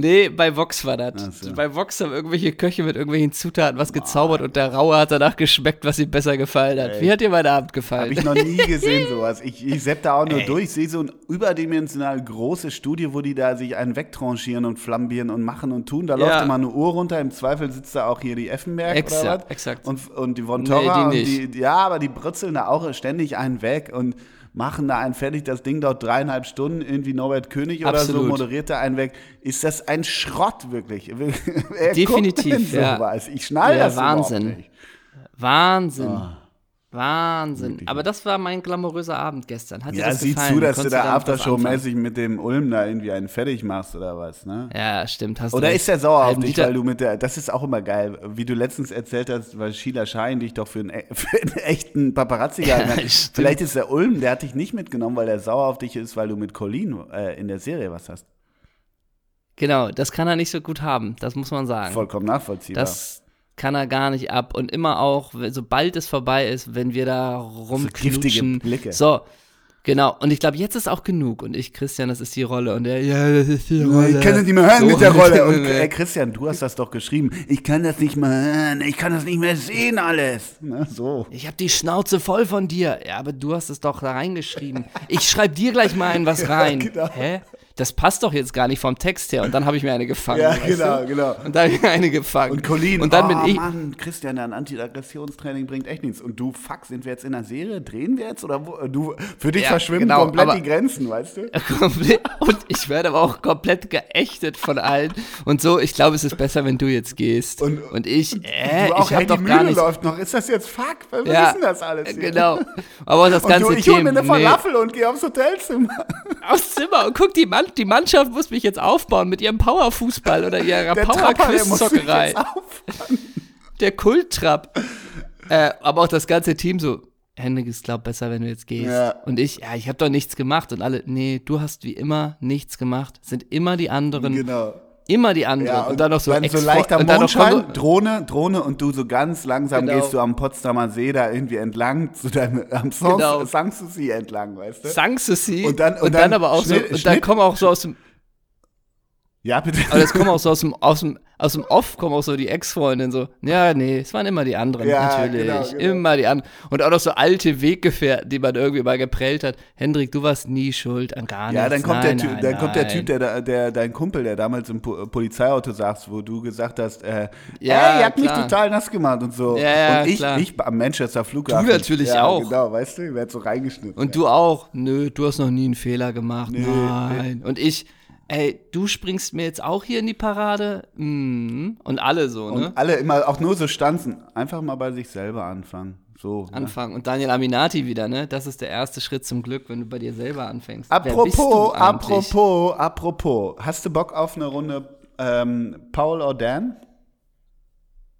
Nee, bei Vox war das. So. Bei Vox haben irgendwelche Köche mit irgendwelchen Zutaten was gezaubert und der Raue hat danach geschmeckt, was ihm besser gefallen hat. Wie hat dir mein Abend gefallen? Habe ich noch nie gesehen sowas. Ich, ich sepp da auch nur durch, sehe so ein überdimensional großes Studio, wo die da sich einen wegtranchieren und flambieren und machen und tun. Da Ja. läuft immer eine Uhr runter. Im Zweifel sitzt da auch hier die Effenberg oder Exakt, was. exakt. Und, und die Von Torra Nee, und die die, ja, aber die brutzeln da auch ständig einen weg und machen da einen fertig. Das Ding dauert dreieinhalb Stunden. Irgendwie Norbert König oder so Absolut. moderiert da einen weg. Ist das ein Schrott wirklich? Definitiv, ja. sowas? Ich schnall Ja, das Wahnsinn. nicht. Wahnsinn. Ah. Wahnsinn. Aber das war mein glamouröser Abend gestern. Hat dir Ja, das sieh gefallen? zu, dass du Konntest da was anfangen? Aftershow-mäßig mit dem Ulm da irgendwie einen fertig machst oder was, ne? Ja, stimmt. Hast Oder du ist der sauer auf dich, Liter- weil du mit der, das ist auch immer geil, wie du letztens erzählt hast, weil Sheila Schein dich doch für einen, e- für einen echten Paparazzi gehalten hat. Vielleicht ist der Ulm, der hat dich nicht mitgenommen, weil der sauer auf dich ist, weil du mit Colleen äh, in der Serie was hast. Genau, das kann er nicht so gut haben. Das muss man sagen. Vollkommen nachvollziehbar. Das kann er gar nicht ab. Und immer auch, sobald es vorbei ist, wenn wir da rumknutschen. Blicke. So, genau. Und ich glaube, jetzt ist auch genug. Und ich, Christian, das ist die Rolle. Und er, ja, das ist die Rolle. ich kann das nicht mehr hören So, mit der Rolle. Und äh, Christian, du hast das doch geschrieben. Ich kann das nicht mehr hören. Ich kann das nicht mehr sehen alles. Na, so. Ich habe die Schnauze voll von dir. Ja, aber du hast es doch da reingeschrieben. Ich schreib dir gleich mal ein was rein. genau. Hä? Das passt doch jetzt gar nicht vom Text her. Und dann habe ich mir eine gefangen. Ja, genau, du? genau. Und dann habe ich mir eine gefangen. Und Colleen, Und dann oh bin ich. Mann, Christian, dein Antiaggressionstraining bringt echt nichts. Und du, fuck, sind wir jetzt in einer Serie? Drehen wir jetzt? Oder wo, du, für dich Ja, verschwimmen genau, komplett die Grenzen, weißt du? Und ich werde aber auch komplett geächtet von allen. Und so, ich glaube, es ist besser, wenn du jetzt gehst. Und- Und, ich, äh, auch, ich habe doch die gar Mühle nicht. läuft noch. Ist das jetzt fuck? Wir Ja, wissen das alles. Hier. Genau. Aber das Und ganze du, ich hole mir Thema. eine Falafel und gehe aufs Hotelzimmer. Aufs Zimmer und guck, die, Mann, die Mannschaft muss mich jetzt aufbauen mit ihrem Powerfußball oder ihrer Power-Quiz-Zockerei. Der Kulttrapp. äh, aber auch das ganze Team so, Henrik, ist glaub besser, wenn du jetzt gehst. Ja. Und ich, ja, ich habe doch nichts gemacht. Und alle, nee, du hast wie immer nichts gemacht. Sind immer die anderen. Genau. Immer die anderen. Ja, und, dann noch so, dann so leichter und dann noch Mondschein, Kongo- Drohne, Drohne und du so ganz langsam Genau. gehst du am Potsdamer See da irgendwie entlang zu deinem am Sans, Genau. Sanssouci entlang, weißt du? Sanssouci. Und dann- und und dann, dann aber auch Schnitt- so, und dann kommen auch so aus dem, Ja, bitte. aber das kommen auch so aus dem, aus dem, aus dem Off kommen auch so die Ex-Freundin so, ja, nee, es waren immer die anderen, Ja, natürlich, genau, genau. immer die anderen. Und auch noch so alte Weggefährten, die man irgendwie mal geprellt hat. Hendrik, du warst nie schuld an gar nichts. Ja, dann kommt, nein, der, Typ, nein, dann kommt der nein. Typ, der, der, dein Kumpel, der damals im Po- Polizeiauto saß, wo du gesagt hast, äh, Ja, ey, ihr habt mich klar. total nass gemacht und so. Ja, ja, und ich, klar. ich am Manchester Flughafen. Du natürlich ja, auch. Genau, weißt du, ich werd so reingeschnitten. Und du auch, nö, du hast noch nie einen Fehler gemacht, Nee, nein. Und ich, ey, du springst mir jetzt auch hier in die Parade? Mhm. Und alle so, ne? Und alle immer auch nur so stanzen. Einfach mal bei sich selber anfangen. So. Ne? Anfangen. Und Daniel Aminati wieder, ne? Das ist der erste Schritt zum Glück, wenn du bei dir selber anfängst. Apropos, apropos, apropos. Hast du Bock auf eine Runde ähm, Paul or Dan?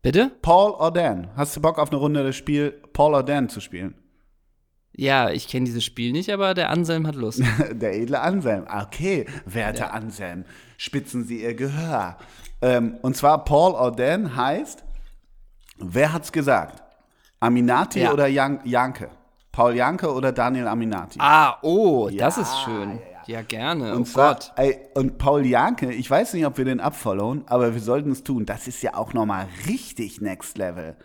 Bitte? Paul or Dan? Hast du Bock auf eine Runde das Spiel Paul or Dan zu spielen? Ja, ich kenne dieses Spiel nicht, aber der Anselm hat Lust. Der edle Anselm. Okay, werter Anselm, spitzen Sie Ihr Gehör. Ähm, und zwar Paul Dan heißt, wer hat's gesagt? Aminati Ja. oder Jan Janke? Paul Janke oder Daniel Aminati? Ah, oh, das Ja, ist schön. Ja, gerne. Und oh zwar, Gott. ey, und Paul Janke, ich weiß nicht, ob wir den abfollowen, aber wir sollten es tun. Das ist ja auch nochmal richtig Next Level.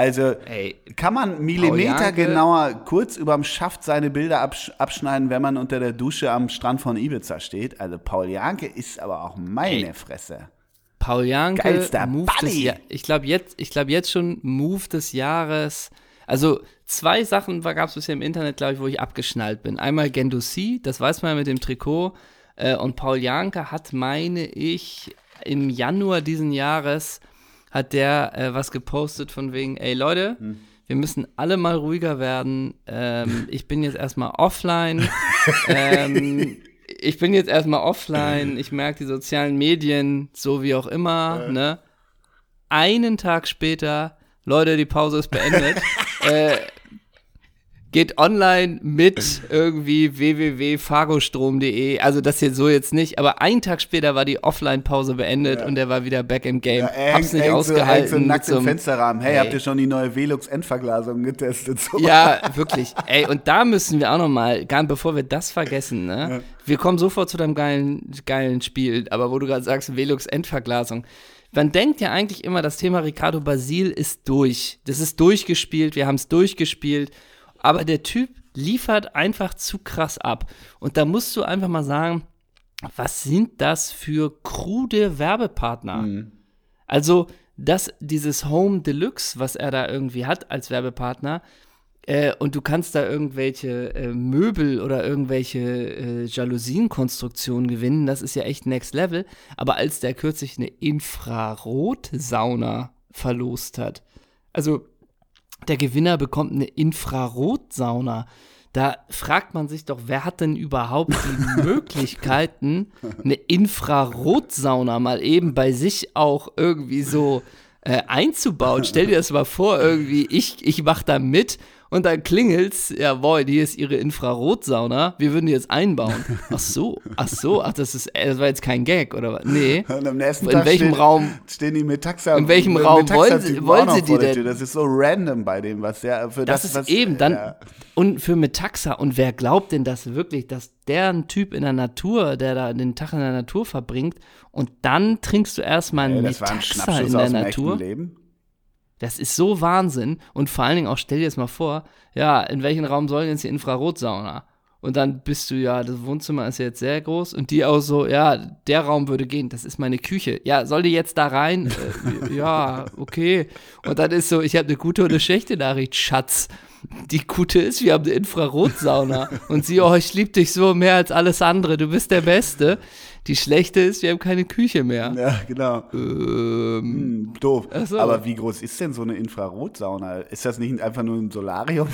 Also Ey, kann man Millimeter genauer kurz überm Schaft seine Bilder absch abschneiden, wenn man unter der Dusche am Strand von Ibiza steht. Also Paul Janke ist aber auch meine Ey. Fresse. Paul Janke, Geilster Move des Buddy. ja Ich glaube jetzt, ich glaube jetzt schon Move des Jahres. Also zwei Sachen gab es bisher im Internet, glaube ich, wo ich abgeschnallt bin. Einmal Gendouzi, das weiß man ja mit dem Trikot. Äh, und Paul Janke hat, meine ich, im Januar diesen Jahres hat der äh, was gepostet von wegen, ey Leute, wir müssen alle mal ruhiger werden. Ähm, ich bin jetzt erstmal offline. ähm, ich bin jetzt erstmal offline. Ich merke die sozialen Medien, so wie auch immer. Ne? Einen Tag später, Leute, die Pause ist beendet. äh, geht online mit irgendwie www.fargostrom.de. Also das hier so jetzt nicht, aber einen Tag später war die Offline-Pause beendet und er war wieder back im Game. er Hab's nicht hängt ausgehalten. So, hängt so nackt im Fensterrahmen. Hey, Ey. habt ihr schon die neue Velux-Endverglasung getestet? So. Ja, wirklich. Ey, und da müssen wir auch noch mal, gar bevor wir das vergessen, ne? Wir kommen sofort zu deinem geilen, geilen Spiel, aber wo du gerade sagst, Velux Endverglasung. Man denkt ja eigentlich immer, das Thema Ricardo Basil ist durch. Das ist durchgespielt, wir haben es durchgespielt. Aber der Typ liefert einfach zu krass ab. Und da musst du einfach mal sagen, was sind das für krude Werbepartner? Also, das, dieses Home Deluxe, was er da irgendwie hat als Werbepartner, äh, und du kannst da irgendwelche äh, Möbel oder irgendwelche äh, Jalousienkonstruktionen gewinnen, das ist ja echt Next Level. Aber als der kürzlich eine Infrarotsauna verlost hat, also der Gewinner bekommt eine Infrarotsauna. Da fragt man sich doch, wer hat denn überhaupt die Möglichkeiten, eine Infrarotsauna mal eben bei sich auch irgendwie so äh, einzubauen? Stell dir das mal vor, irgendwie, ich, ich mach da mit und dann klingelt's, jawohl, hier ist ihre Infrarotsauna, wir würden die jetzt einbauen. Ach so, ach so, ach, das ist, äh, das war jetzt kein Gag, oder was? Nee. Und am nächsten In Tag welchem steht, Raum- stehen die Metaxa In welchem mit Raum wollen sie- wollen sie die denn? Das ist so random bei dem, was der für Das, das, ist was, eben dann. Ja. Und für Metaxa, und wer glaubt denn das wirklich, dass der ein Typ in der Natur, der da den Tag in der Natur verbringt, und dann trinkst du erstmal einen ein Metaxa in der Natur? Leben. Das ist so Wahnsinn. Und vor allen Dingen auch, stell dir das mal vor, ja, in welchen Raum soll jetzt die Infrarotsauna? Und dann bist du, ja, das Wohnzimmer ist ja jetzt sehr groß und die auch so, ja, der Raum würde gehen, das ist meine Küche. Ja, soll die jetzt da rein? Äh, ja, okay. Und dann ist so, ich habe eine gute und eine schlechte Nachricht, Schatz. Die gute ist, wir haben eine Infrarotsauna. Und sie, oh, ich liebe dich so mehr als alles andere, du bist der Beste. Die schlechte ist, wir haben keine Küche mehr. Ja, genau. Ähm, Hm, doof. So. Aber wie groß ist denn so eine Infrarotsauna? Ist das nicht einfach nur ein Solarium?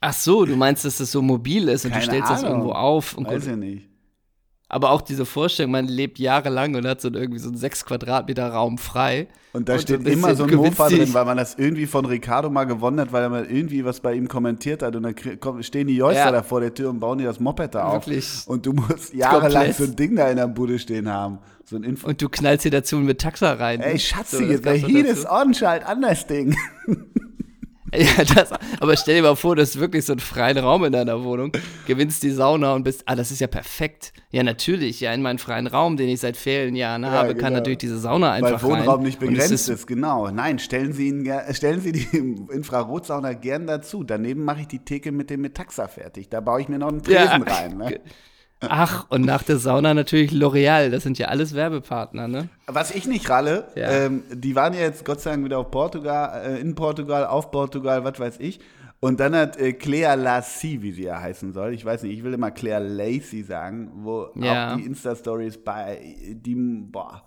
Ach so, du meinst, dass das so mobil ist und Keine du stellst das Ahnung. irgendwo auf. Und Weiß ich nicht. Aber auch diese Vorstellung, man lebt jahrelang und hat so irgendwie so einen 6 Quadratmeter Raum frei. Und da Und steht immer jetzt so ein Mofa drin, weil man das irgendwie von Ricardo mal gewonnen hat, weil er mal irgendwie was bei ihm kommentiert hat. Und dann stehen die Joyster Ja. da vor der Tür und bauen dir das Moped da auf. Wirklich. Und du musst jahrelang Komplett. so ein Ding da in der Bude stehen haben. So ein Info. Und du knallst dir dazu mit Taxa rein. Ey? Schatzi, So, doch Heat dazu. an das Ding. Ja, das, aber stell dir mal vor, du hast wirklich so einen freien Raum in deiner Wohnung, gewinnst die Sauna und bist, ah, das ist ja perfekt. Ja, natürlich, ja, in meinen freien Raum, den ich seit vielen Jahren habe, kann genau. natürlich diese Sauna einfach Weil Wohnraum rein. nicht begrenzt ist, genau. Nein, stellen Sie, ihn, stellen Sie die Infrarotsauna gern dazu. Daneben mache ich die Theke mit dem Metaxa fertig. Da baue ich mir noch einen Tresen Ja. rein. Ne? Ach, und nach der Sauna natürlich L'Oreal, das sind ja alles Werbepartner, ne? Was ich nicht ralle, Ja. ähm, die waren ja jetzt Gott sei Dank wieder auf Portugal, äh, in Portugal, auf Portugal, was weiß ich. Und dann hat äh, Claire Lassie, wie sie ja heißen soll, ich weiß nicht, ich will immer Claire Lacey sagen, wo Ja. auch die Insta-Stories bei, die, boah,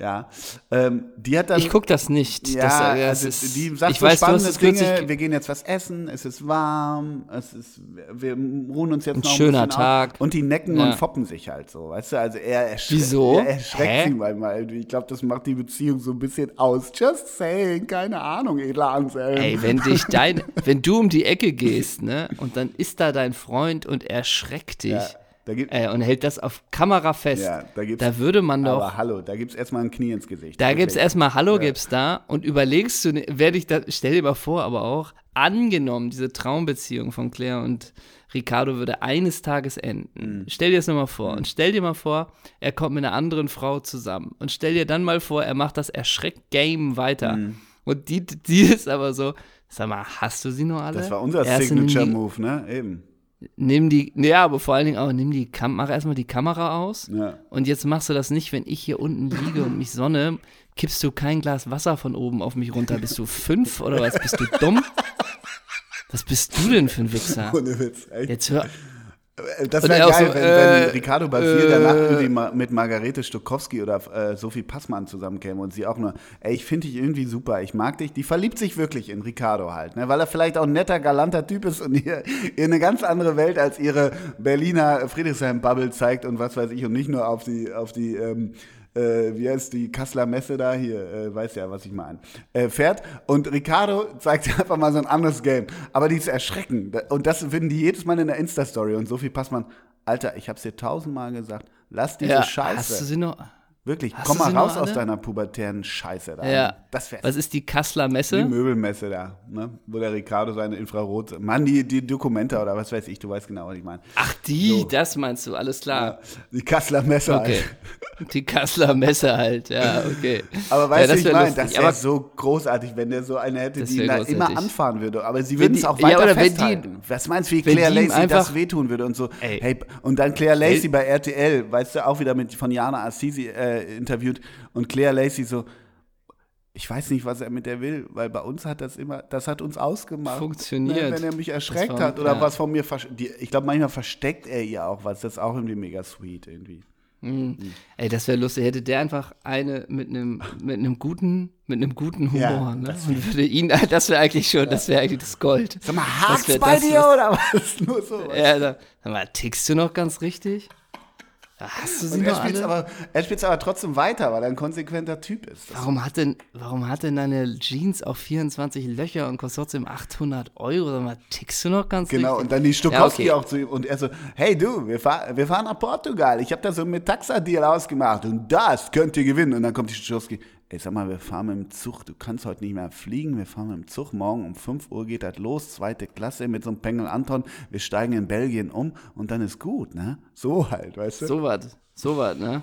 ja, ähm, die hat dann... Ich guck das nicht. Ja, das, äh, das also ist, die sagt ich so weiß, spannende Dinge, wir gehen jetzt was essen, es ist warm, es ist, wir ruhen uns jetzt Ein noch ein schöner Tag. Aus. Und die necken Ja. und foppen sich halt so, weißt du, also er erschreckt, Wieso? Er erschreckt Hä? sie manchmal. Ich glaube, das macht die Beziehung so ein bisschen aus. Just saying, keine Ahnung, edler Anselm. Ey, wenn dich dein, wenn du um die Ecke gehst, ne, und dann ist da dein Freund und er schreckt dich, Ja. Da gibt, Äh, und hält das auf Kamera fest. ja, da da würde man doch. aber hallo, da gibt es erstmal ein Knie ins Gesicht. Da Wirklich. gibt's erstmal Hallo gibt's da und überlegst du, werde ich da, stell dir mal vor, aber auch, angenommen, diese Traumbeziehung von Claire und Ricardo würde eines Tages enden. Stell dir das nochmal vor. Und stell dir mal vor, er kommt mit einer anderen Frau zusammen. Und stell dir dann mal vor, er macht das Erschreck-Game weiter. Und die, die ist aber so, sag mal, hast du sie noch alle? Das war unser Signature-Move, ne? Eben. Nimm die, ja, aber vor allen Dingen auch, nimm die Kam mach erstmal die Kamera aus. Ja. Und jetzt machst du das nicht, wenn ich hier unten liege und mich sonne, kippst du kein Glas Wasser von oben auf mich runter. Bist du fünf oder was? Bist du dumm? Was bist du denn für ein Wichser? Ohne Witz. Echt. Jetzt hör. Das Und wäre geil, so, wenn, äh, wenn Ricardo danach äh, irgendwie ma- mit Margarete Stokowski oder äh, Sophie Passmann zusammenkäme und sie auch nur, ey, ich finde dich irgendwie super, ich mag dich. Die verliebt sich wirklich in Ricardo halt, ne? weil er vielleicht auch ein netter, galanter Typ ist und ihr, ihr eine ganz andere Welt als ihre Berliner Friedrichshain-Bubble zeigt und was weiß ich und nicht nur auf die, auf die ähm, äh, wie heißt die Kasseler Messe da hier, äh, weiß ja, was ich meine, äh, fährt. Und Ricardo zeigt einfach mal so ein anderes Game. Aber die ist erschreckend. Und das würden die jedes Mal in der Insta-Story. Und Sophie Passmann, Alter, ich hab's dir tausendmal gesagt, lass diese Ja, Scheiße. hast du sie noch? Wirklich, hast komm mal raus aus deiner pubertären Scheiße da. Ja. Das Was ist die Kasseler die Messe? Möbelmesse da, ne? wo der Ricardo seine Infrarot, Mann, die, die Dokumenta oder was weiß ich, du weißt genau, was ich meine. Ach, die, So. das meinst du, alles klar. Die Kasseler Messe Okay. halt. Die Kasseler Messe halt, ja, okay. Aber weißt ja, du, ich meine, das wäre so großartig, wenn der so eine hätte, die ihn da immer anfahren würde. Aber sie würden es die- auch ja, weiter oder wenn die- festhalten. Was meinst du, wie Claire die Lacey das wehtun würde und so? Ey. Hey, und dann Claire Lacey bei RTL, weißt du, auch wieder mit von Jana Assisi äh, interviewt und Claire Lacey so, ich weiß nicht, was er mit der will, weil bei uns hat das immer, das hat uns ausgemacht. Funktioniert. Ne, wenn er mich erschreckt war- hat oder ja. was von mir, die, ich glaube, manchmal versteckt er ihr auch was. Das ist auch irgendwie mega sweet irgendwie. Ey, das wäre lustig. Hätte der einfach eine mit einem mit einem guten mit einem guten Humor, Ja, ne? das Und würde ihn, das wäre eigentlich schon, das wäre eigentlich das Gold. Sag mal, hakt's bei dir oder was? Nur so. Ja, da, sag mal, tickst du noch ganz richtig? Hast du sie Und er spielt aber, er aber trotzdem weiter, weil er ein konsequenter Typ ist. Das Warum hat denn, warum hat denn deine Jeans auch 24 Löcher und kostet trotzdem 800 Euro? Sag mal, tickst du noch ganz Genau, richtig? und dann die Stokowski Ja, okay. auch zu ihm und er so, hey du, wir, fahr, wir fahren nach Portugal, ich habe da so einen Metaxa-Deal ausgemacht und das könnt ihr gewinnen. Und dann kommt die Stokowski, ey sag mal, wir fahren mit dem Zug, du kannst heute nicht mehr fliegen, wir fahren mit dem Zug, morgen um 5 Uhr geht das los, zweite Klasse mit so einem Pengel Anton, wir steigen in Belgien um und dann ist gut, ne? So halt, weißt du? So was, so was, ne?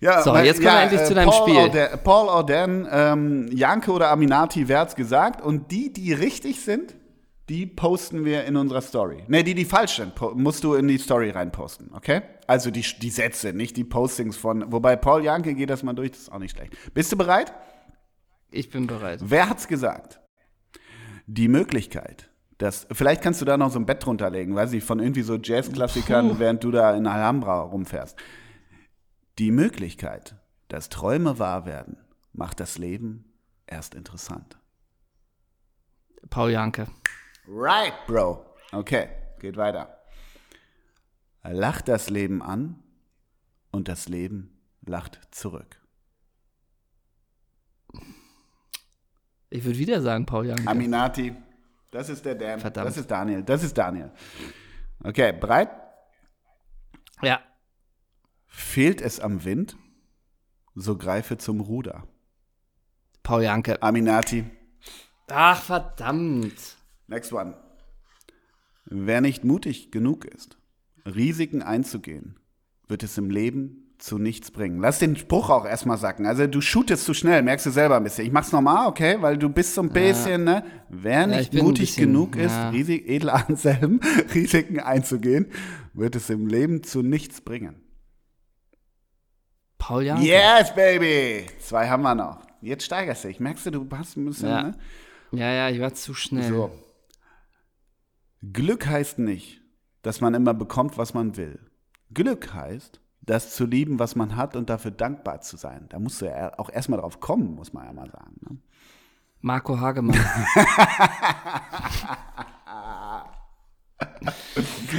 Ja, So, weil- jetzt kommen wir endlich zu deinem Paul Spiel. Orden, Paul Orden, ähm, Janke oder Aminati, wer hat's gesagt? Und die, die richtig sind, die posten wir in unserer Story. Ne, die, die falsch sind, musst du in die Story reinposten, okay? Also die, die Sätze, nicht die Postings von, wobei Paul Janke geht das mal durch, das ist auch nicht schlecht. Bist du bereit? Ich bin bereit. Wer hat's gesagt? Die Möglichkeit, dass, vielleicht kannst du da noch so ein Bett drunter legen, weiß ich, von irgendwie so Jazzklassikern, während du da in Alhambra rumfährst. Die Möglichkeit, dass Träume wahr werden, macht das Leben erst interessant. Paul Janke. Right, Bro. Okay, geht weiter. Lacht das Leben an und das Leben lacht zurück. Ich würde wieder sagen Paul Janke. Aminati, das ist der Dan. Verdammt. Das ist Daniel. Das ist Daniel. Okay, bereit? Ja. Fehlt es am Wind, so greife zum Ruder. Paul Janke. Aminati, Ach, verdammt. Next one. Wer nicht mutig genug ist, Risiken einzugehen, wird es im Leben zu nichts bringen. Lass den Spruch auch erstmal sacken. Also du shootest zu schnell, merkst du selber ein bisschen. Ich mach's nochmal, okay? Weil du bist so ein bisschen, ne? Wer ich nicht mutig bisschen, genug ist, ja. Risik, edle Anselm, Risiken einzugehen, wird es im Leben zu nichts bringen. Paul Janke. Yes, baby! Zwei haben wir noch. Jetzt steigerst du dich. Merkst du, du hast ein bisschen, Ja. ne? Ja, ja, ich war zu schnell. So. Glück heißt nicht, dass man immer bekommt, was man will. Glück heißt, das zu lieben, was man hat und dafür dankbar zu sein. Da musst du ja auch erstmal drauf kommen, muss man ja mal sagen. Ne? Marco Hagemann.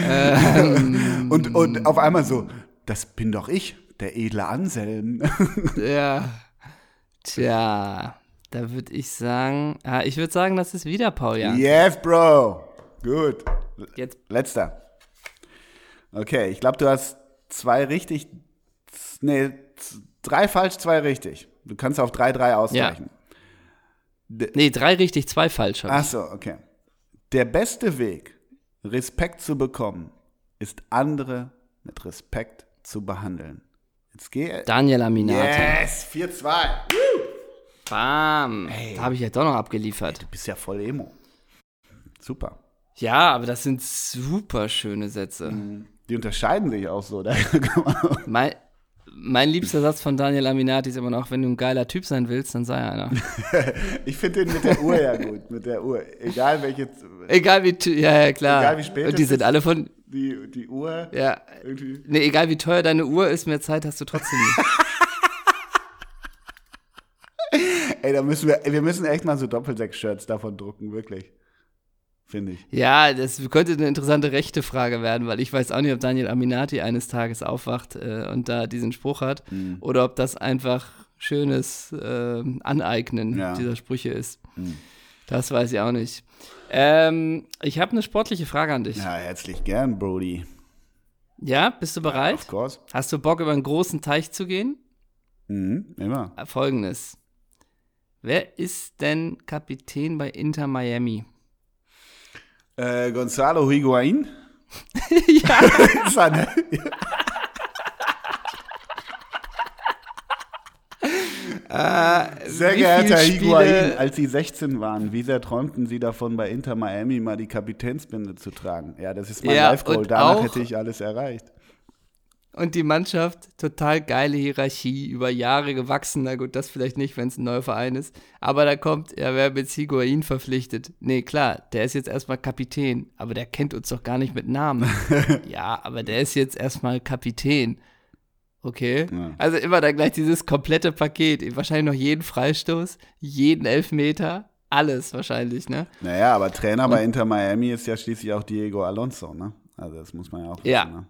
ähm, Und, und auf einmal so, das bin doch ich, der edle Anselm. ja. Tja, da würde ich sagen, ah, ich würde sagen, das ist wieder Paul Janke. yes, Bro. Gut. Jetzt Letzter. Okay, ich glaube, du hast zwei richtig. Nee, drei falsch, zwei richtig. Du kannst auf 3-3 ausgleichen. Nee, drei richtig, zwei falsch. Ach so, okay. Der beste Weg, Respekt zu bekommen, ist andere mit Respekt zu behandeln. Jetzt geh. Daniel Aminati. Yes, 4-2. Bam. Da habe ich ja doch noch abgeliefert. Du bist ja voll Emo. Super. Ja, aber das sind super schöne Sätze. Die unterscheiden sich auch so. Mein, mein liebster Satz von Daniel Aminati ist immer noch, wenn du ein geiler Typ sein willst, dann sei einer. Ich finde den mit der Uhr ja gut. Mit der Uhr. Egal welche. egal wie, ja, ja, klar. Egal wie spät Und die sind alle von, Die, die Uhr. ja, Irgendwie. nee, egal wie teuer deine Uhr ist, mehr Zeit hast du trotzdem nicht. Ey, da müssen wir. Wir müssen echt mal so Doppelsechs-Shirts davon drucken, wirklich. Finde ich. Ja, das könnte eine interessante rechte Frage werden, weil ich weiß auch nicht, ob Daniel Aminati eines Tages aufwacht äh, und da diesen Spruch hat Mhm. oder ob das einfach schönes äh, Aneignen Ja. dieser Sprüche ist. Mhm. Das weiß ich auch nicht. Ähm, ich habe eine sportliche Frage an dich. Ja, Ja, herzlich gern, Brody. bist du bereit? Of course. Hast du Bock, über einen großen Teich zu gehen? Mhm, immer. Äh, Folgendes. Wer ist denn Kapitän bei Inter Miami? Äh, Gonzalo Higuain. ja. Ist er, ne? Sehr geehrter Higuain, als Sie 16 waren, wie sehr träumten Sie davon, bei Inter Miami mal die Kapitänsbinde zu tragen? Ja, das ist mein Ja, Live-Goal. Danach hätte ich alles erreicht. Und die Mannschaft, total geile Hierarchie, über Jahre gewachsen. Na gut, das vielleicht nicht, wenn es ein neuer Verein ist. Aber da kommt, ja, wer mit Higuain verpflichtet? Nee, klar, der ist jetzt erstmal Kapitän, aber der kennt uns doch gar nicht mit Namen. ja, aber der ist jetzt erstmal Kapitän. Okay. Ja. Also immer dann gleich dieses komplette Paket. Wahrscheinlich noch jeden Freistoß, jeden Elfmeter, alles wahrscheinlich, ne? Naja, aber Trainer bei Inter Miami ist ja schließlich auch Diego Alonso, ne? Also das muss man ja auch wissen, Ja. ne?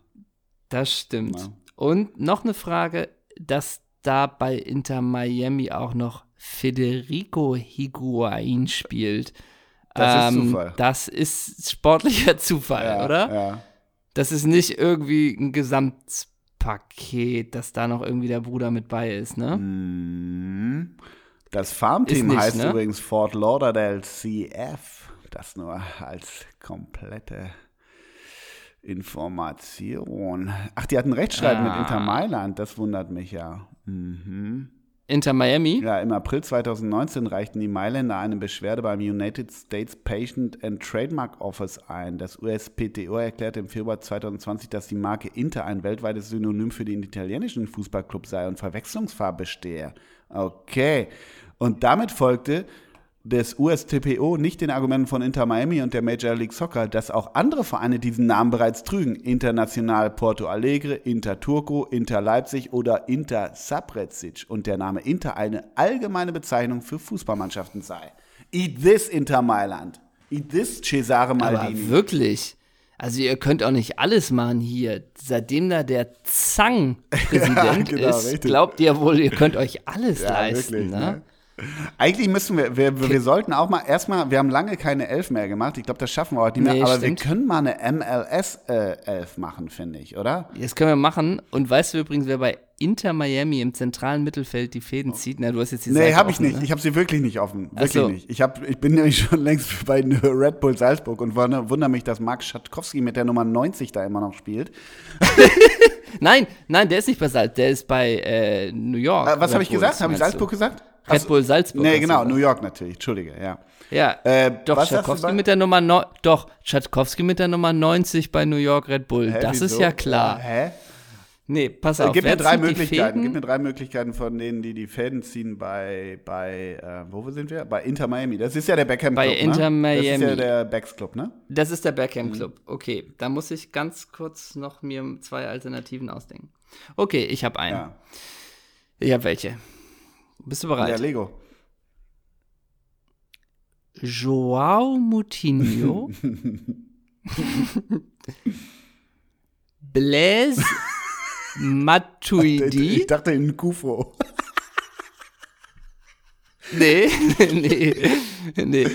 Das stimmt. Ja. Und noch eine Frage, dass da bei Inter Miami auch noch Federico Higuain spielt. Das ist Zufall. Das ist sportlicher Zufall, Ja, oder? Ja. Das ist nicht irgendwie ein Gesamtpaket, dass da noch irgendwie der Bruder mit bei ist, ne? Mhm. Das Farmteam heißt ne? übrigens Fort Lauderdale CF. Das nur als komplette Information. Ach, die hatten Rechtschreiben mit Ah. Inter Mailand. Das wundert mich ja. Mhm. Inter Miami? Ja, im April 2019 reichten die Mailänder eine Beschwerde beim United States Patent and Trademark Office ein. Das USPTO erklärte im Februar 2020, dass die Marke Inter ein weltweites Synonym für den italienischen Fußballclub sei und Verwechslungsgefahr bestehe. Okay. Und damit folgte des USTPO nicht den Argumenten von Inter Miami und der Major League Soccer, dass auch andere Vereine diesen Namen bereits trügen. International Porto Alegre, Inter Turco, Inter Leipzig oder Inter Saprecic und der Name Inter eine allgemeine Bezeichnung für Fußballmannschaften sei. Eat this Inter Mailand. Eat this Cesare Aber Maldini. wirklich. Also ihr könnt auch nicht alles machen hier. Seitdem da der Zang-Präsident Ja, genau, ist, richtig. glaubt ihr wohl, ihr könnt euch alles Ja, leisten, wirklich, ne? ne? Eigentlich müssen wir, wir, wir sollten auch mal erstmal, wir haben lange keine Elf mehr gemacht. Ich glaube, das schaffen wir heute nicht mehr. Nee, aber stimmt. wir können mal eine MLS-Elf machen, finde ich, oder? Das können wir machen. Und weißt du übrigens, wer bei Inter Miami im zentralen Mittelfeld die Fäden zieht? Na, du hast jetzt die Nee, habe ich nicht. Ne? Ich habe sie wirklich nicht offen. Wirklich so. nicht. Ich, hab, ich bin nämlich schon längst bei Red Bull Salzburg und wundere wunder mich, dass Marc Schatkowski mit der Nummer 90 da immer noch spielt. Nein, nein, der ist nicht bei Salzburg, der ist bei äh, New York. Äh, was habe ich gesagt? Habe ich Salzburg gesagt? Red Bull Salzburg. Nee, genau. New York natürlich. Entschuldige, ja. Ja, Äh, doch, bei- mit der Nummer no doch, Schatkowski mit der Nummer 90 bei New York Red Bull. Hä, das wieso? ist ja klar. Hä? Nee, pass auf. gib mir drei Möglichkeiten. Gib mir drei Möglichkeiten von denen, die die Fäden ziehen bei, bei äh, wo sind wir? Bei Inter Miami. Das ist ja der Beckham Club, Bei Inter ne? Das ist ja Miami. der Becks Club, ne? Das ist der Mhm. Beckham Club. Okay, da muss ich ganz kurz noch mir zwei Alternativen ausdenken. Okay, ich habe einen. Ja. Ich habe welche. Bist du bereit? Lego. Joao Moutinho. Blaise Matuidi. Ich dachte in Kufo. Nee, nee, nee.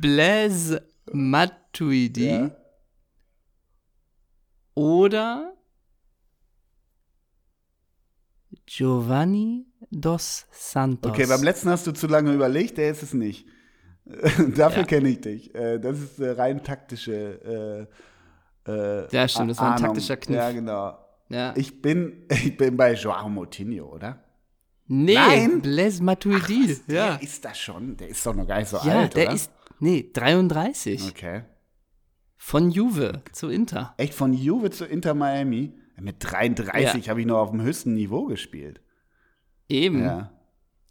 Blaise Matuidi. Ja. oder Giovanni dos Santos. Okay, beim letzten hast du zu lange überlegt, der ist es nicht. Dafür Ja. kenne ich dich. Äh, Das ist äh, rein taktische. Äh, äh, Ja, stimmt, das war ein Ahnung. taktischer Kniff. Ja, genau. ja. Ich bin, ich bin bei Joao Moutinho, oder? nee, Nein. Blaise Matuidi. Der Ja, ist das schon. Der ist doch noch gar nicht so ja alt, der oder? ist, nee, 33. Okay. Von Juve zu Inter. Echt von Juve zu Inter Miami? Mit 33 habe ich noch auf dem höchsten Niveau gespielt. Eben, Ja.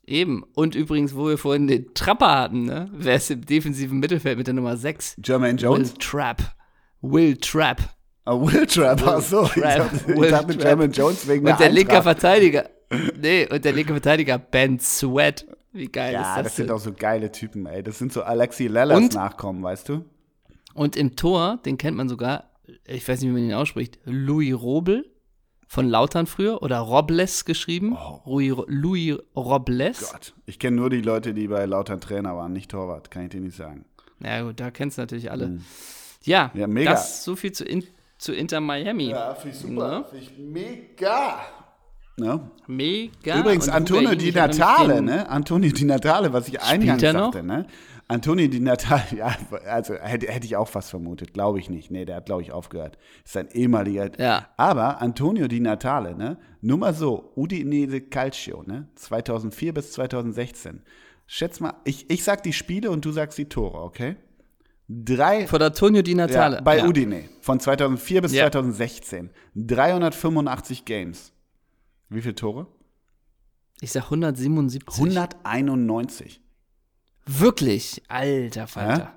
eben. Und übrigens, wo wir vorhin den Trapper hatten, ne? Wer ist im defensiven Mittelfeld mit der Nummer 6? Jermaine Will Jones? Trapp. Will Trapp. Ah, Will Trapp, ach so. Ich dachte, ich Will dachte Trapp. Jermaine Jones wegen Und der linke Eintracht. Verteidiger. Nee, und der linke Verteidiger Ben Sweat. Wie geil Ja, ist das, das, sind denn? auch so geile Typen, ey. Das sind so Alexi Lellas Und- Nachkommen, weißt du? Und im Tor, den kennt man sogar, ich weiß nicht, wie man ihn ausspricht, Louis Robel von Lautern früher oder Robles geschrieben. Louis, Louis Robles. Oh. Gott. Ich kenne nur die Leute, die bei Lautern Trainer waren, nicht Torwart, kann ich dir nicht sagen. Ja gut, da kennst du natürlich alle. Ja, Mhm. Ja, mega. das so viel zu, in, zu Inter Miami. finde ich Ne? Finde ich mega. Ne? Mega. Übrigens, Antonio Di Natale, ne? Antonio Di Natale, was ich eingangs sagte, ne? Antonio Di Natale, ja, also hätte, hätte ich auch fast vermutet, glaube ich nicht. Nee, der hat, glaube ich, aufgehört. Ist ein ehemaliger. Ja. Aber Antonio Di Natale, ne? Nur mal so, Udinese Calcio, ne? 2004 bis 2016. Schätz mal, ich, ich sag die Spiele und du sagst die Tore, okay? Drei, Von Antonio Di Natale. ja, bei ja. Udine, von 2004 bis Ja. 2016. 385 Games. Wie viele Tore? Ich sag 177. 191. Wirklich, alter Falter.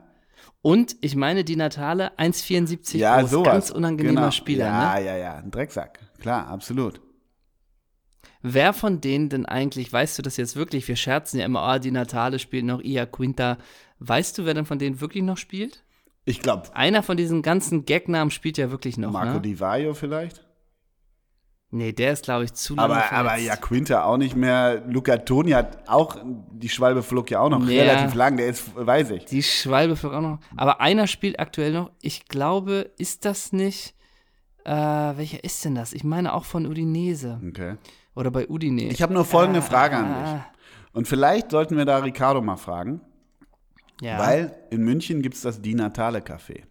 Und ich meine, die Natale 1,74 Ja, groß. sowas. Ganz unangenehmer genau. Spieler. Ja, Ne? ja, ja, ein Drecksack. Klar, absolut. Wer von denen denn eigentlich, weißt du das jetzt wirklich? Wir scherzen ja immer, ah, die Natale spielt noch, Ia Quinta. Weißt du, wer denn von denen wirklich noch spielt? Ich glaube, Einer von diesen ganzen Gagnamen spielt ja wirklich noch. Marco ne? Di Vaio vielleicht. Nee, der ist, glaube ich, zu lange Aber, verletzt. aber ja, Quinta auch nicht mehr. Luca Toni hat auch, die Schwalbe flog ja auch noch Ja. relativ lang. Der ist, weiß ich. Die Schwalbe flog auch noch. Aber einer spielt aktuell noch. Ich glaube, ist das nicht. Äh, welcher ist denn das? Ich meine auch von Udinese. Okay. Oder bei Udine. Ich habe nur folgende Ah, Frage an dich. Und vielleicht sollten wir da Ricardo mal fragen, Ja. weil in München gibt es das Di Natale Café.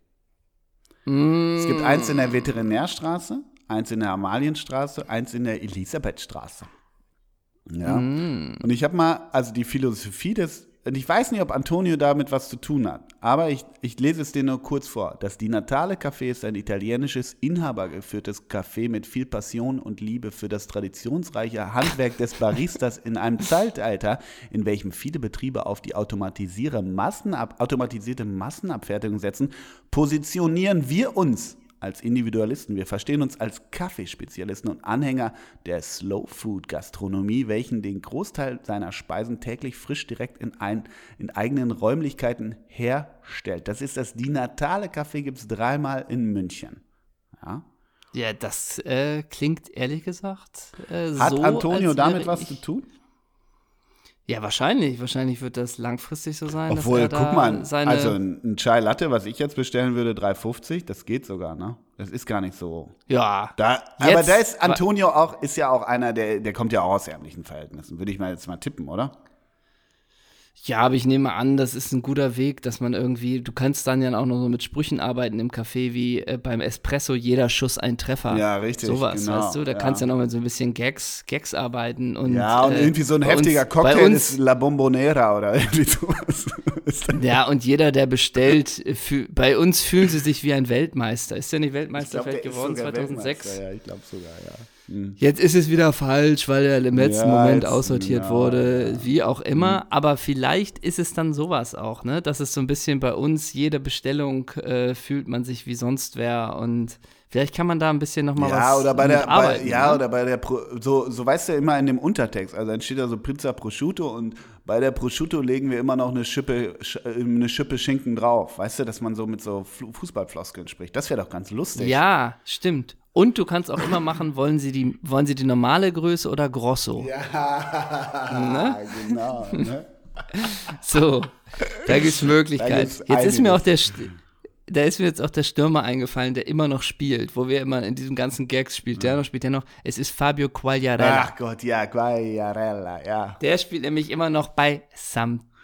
Mm, Es gibt eins in der Veterinärstraße, eins in der Amalienstraße, eins in der Elisabethstraße. Ja. Mm. Und ich habe mal, also die Philosophie des, und ich weiß nicht, ob Antonio damit was zu tun hat, aber ich, ich lese es dir nur kurz vor. Das Di Natale Café ist ein italienisches, inhabergeführtes Café mit viel Passion und Liebe für das traditionsreiche Handwerk des Baristas in einem Zeitalter, in welchem viele Betriebe auf die automatisierte, Massenab automatisierte Massenabfertigung setzen, positionieren wir uns als Individualisten. Wir verstehen uns als Kaffeespezialisten und Anhänger der Slow Food Gastronomie, welchen den Großteil seiner Speisen täglich frisch direkt in, ein, in eigenen Räumlichkeiten herstellt. Das ist das Die Natale Café, gibt es dreimal in München. Ja. Ja, das äh, klingt ehrlich gesagt äh, Hat so. Antonio damit was zu tun? Ja, wahrscheinlich. Wahrscheinlich wird das langfristig so sein. Obwohl, guck mal, also ein, Chai Latte, was ich jetzt bestellen würde, 3,50, das geht sogar, ne? Das ist gar nicht so. Ja. Da, aber da ist Antonio auch, ist ja auch einer, der, der kommt ja auch aus ärmlichen Verhältnissen, würde ich mal jetzt mal tippen, oder? Ja, aber ich nehme an, das ist ein guter Weg, dass man irgendwie, du kannst dann ja auch noch so mit Sprüchen arbeiten im Café wie äh, beim Espresso, jeder Schuss ein Treffer. Ja, richtig, Sowas, genau, weißt du? Da ja. kannst du ja noch mit so ein bisschen Gags, Gags arbeiten. Und, Ja, und äh, irgendwie so ein heftiger uns, Cocktail uns, ist La Bombonera oder irgendwie sowas. Ja, und jeder, der bestellt, äh, fü- bei uns fühlen sie sich wie ein Weltmeister. Ist der nicht Ich Weltmeister glaub, der vielleicht geworden sogar 2006? Weltmeister, Ja, ich glaube sogar, ja. Jetzt ist es wieder falsch, weil er im letzten Ja, Moment jetzt- aussortiert ja, wurde, ja. Mhm. wie auch immer. Aber vielleicht ist es dann sowas auch, ne? Dass es so ein bisschen bei uns, jede Bestellung äh, fühlt man sich wie sonst wer und vielleicht kann man da ein bisschen nochmal was Ja, oder bei der, bei, arbeiten, ja, ne? oder bei der, Pro, so, so weißt du immer in dem Untertext, also dann steht da so Pizza Prosciutto und bei der Prosciutto legen wir immer noch eine Schippe, Sch- äh, eine Schippe Schinken drauf, weißt du, dass man so mit so Fu- Fußballfloskeln spricht, das wäre doch ganz lustig. Ja, stimmt. Und du kannst auch immer machen, wollen sie die, wollen sie die normale Größe oder Grosso? Ja, genau. Ne? So, da gibt's Da Möglichkeiten. Jetzt ist mir auch der, da ist mir jetzt auch der Stürmer eingefallen, der immer noch spielt, wo wir immer in diesem ganzen Gags spielt. Der noch spielt ja noch. Es ist Fabio Quagliarella. Ach Gott, ja, Quagliarella, ja. Der spielt nämlich immer noch bei Sampdoria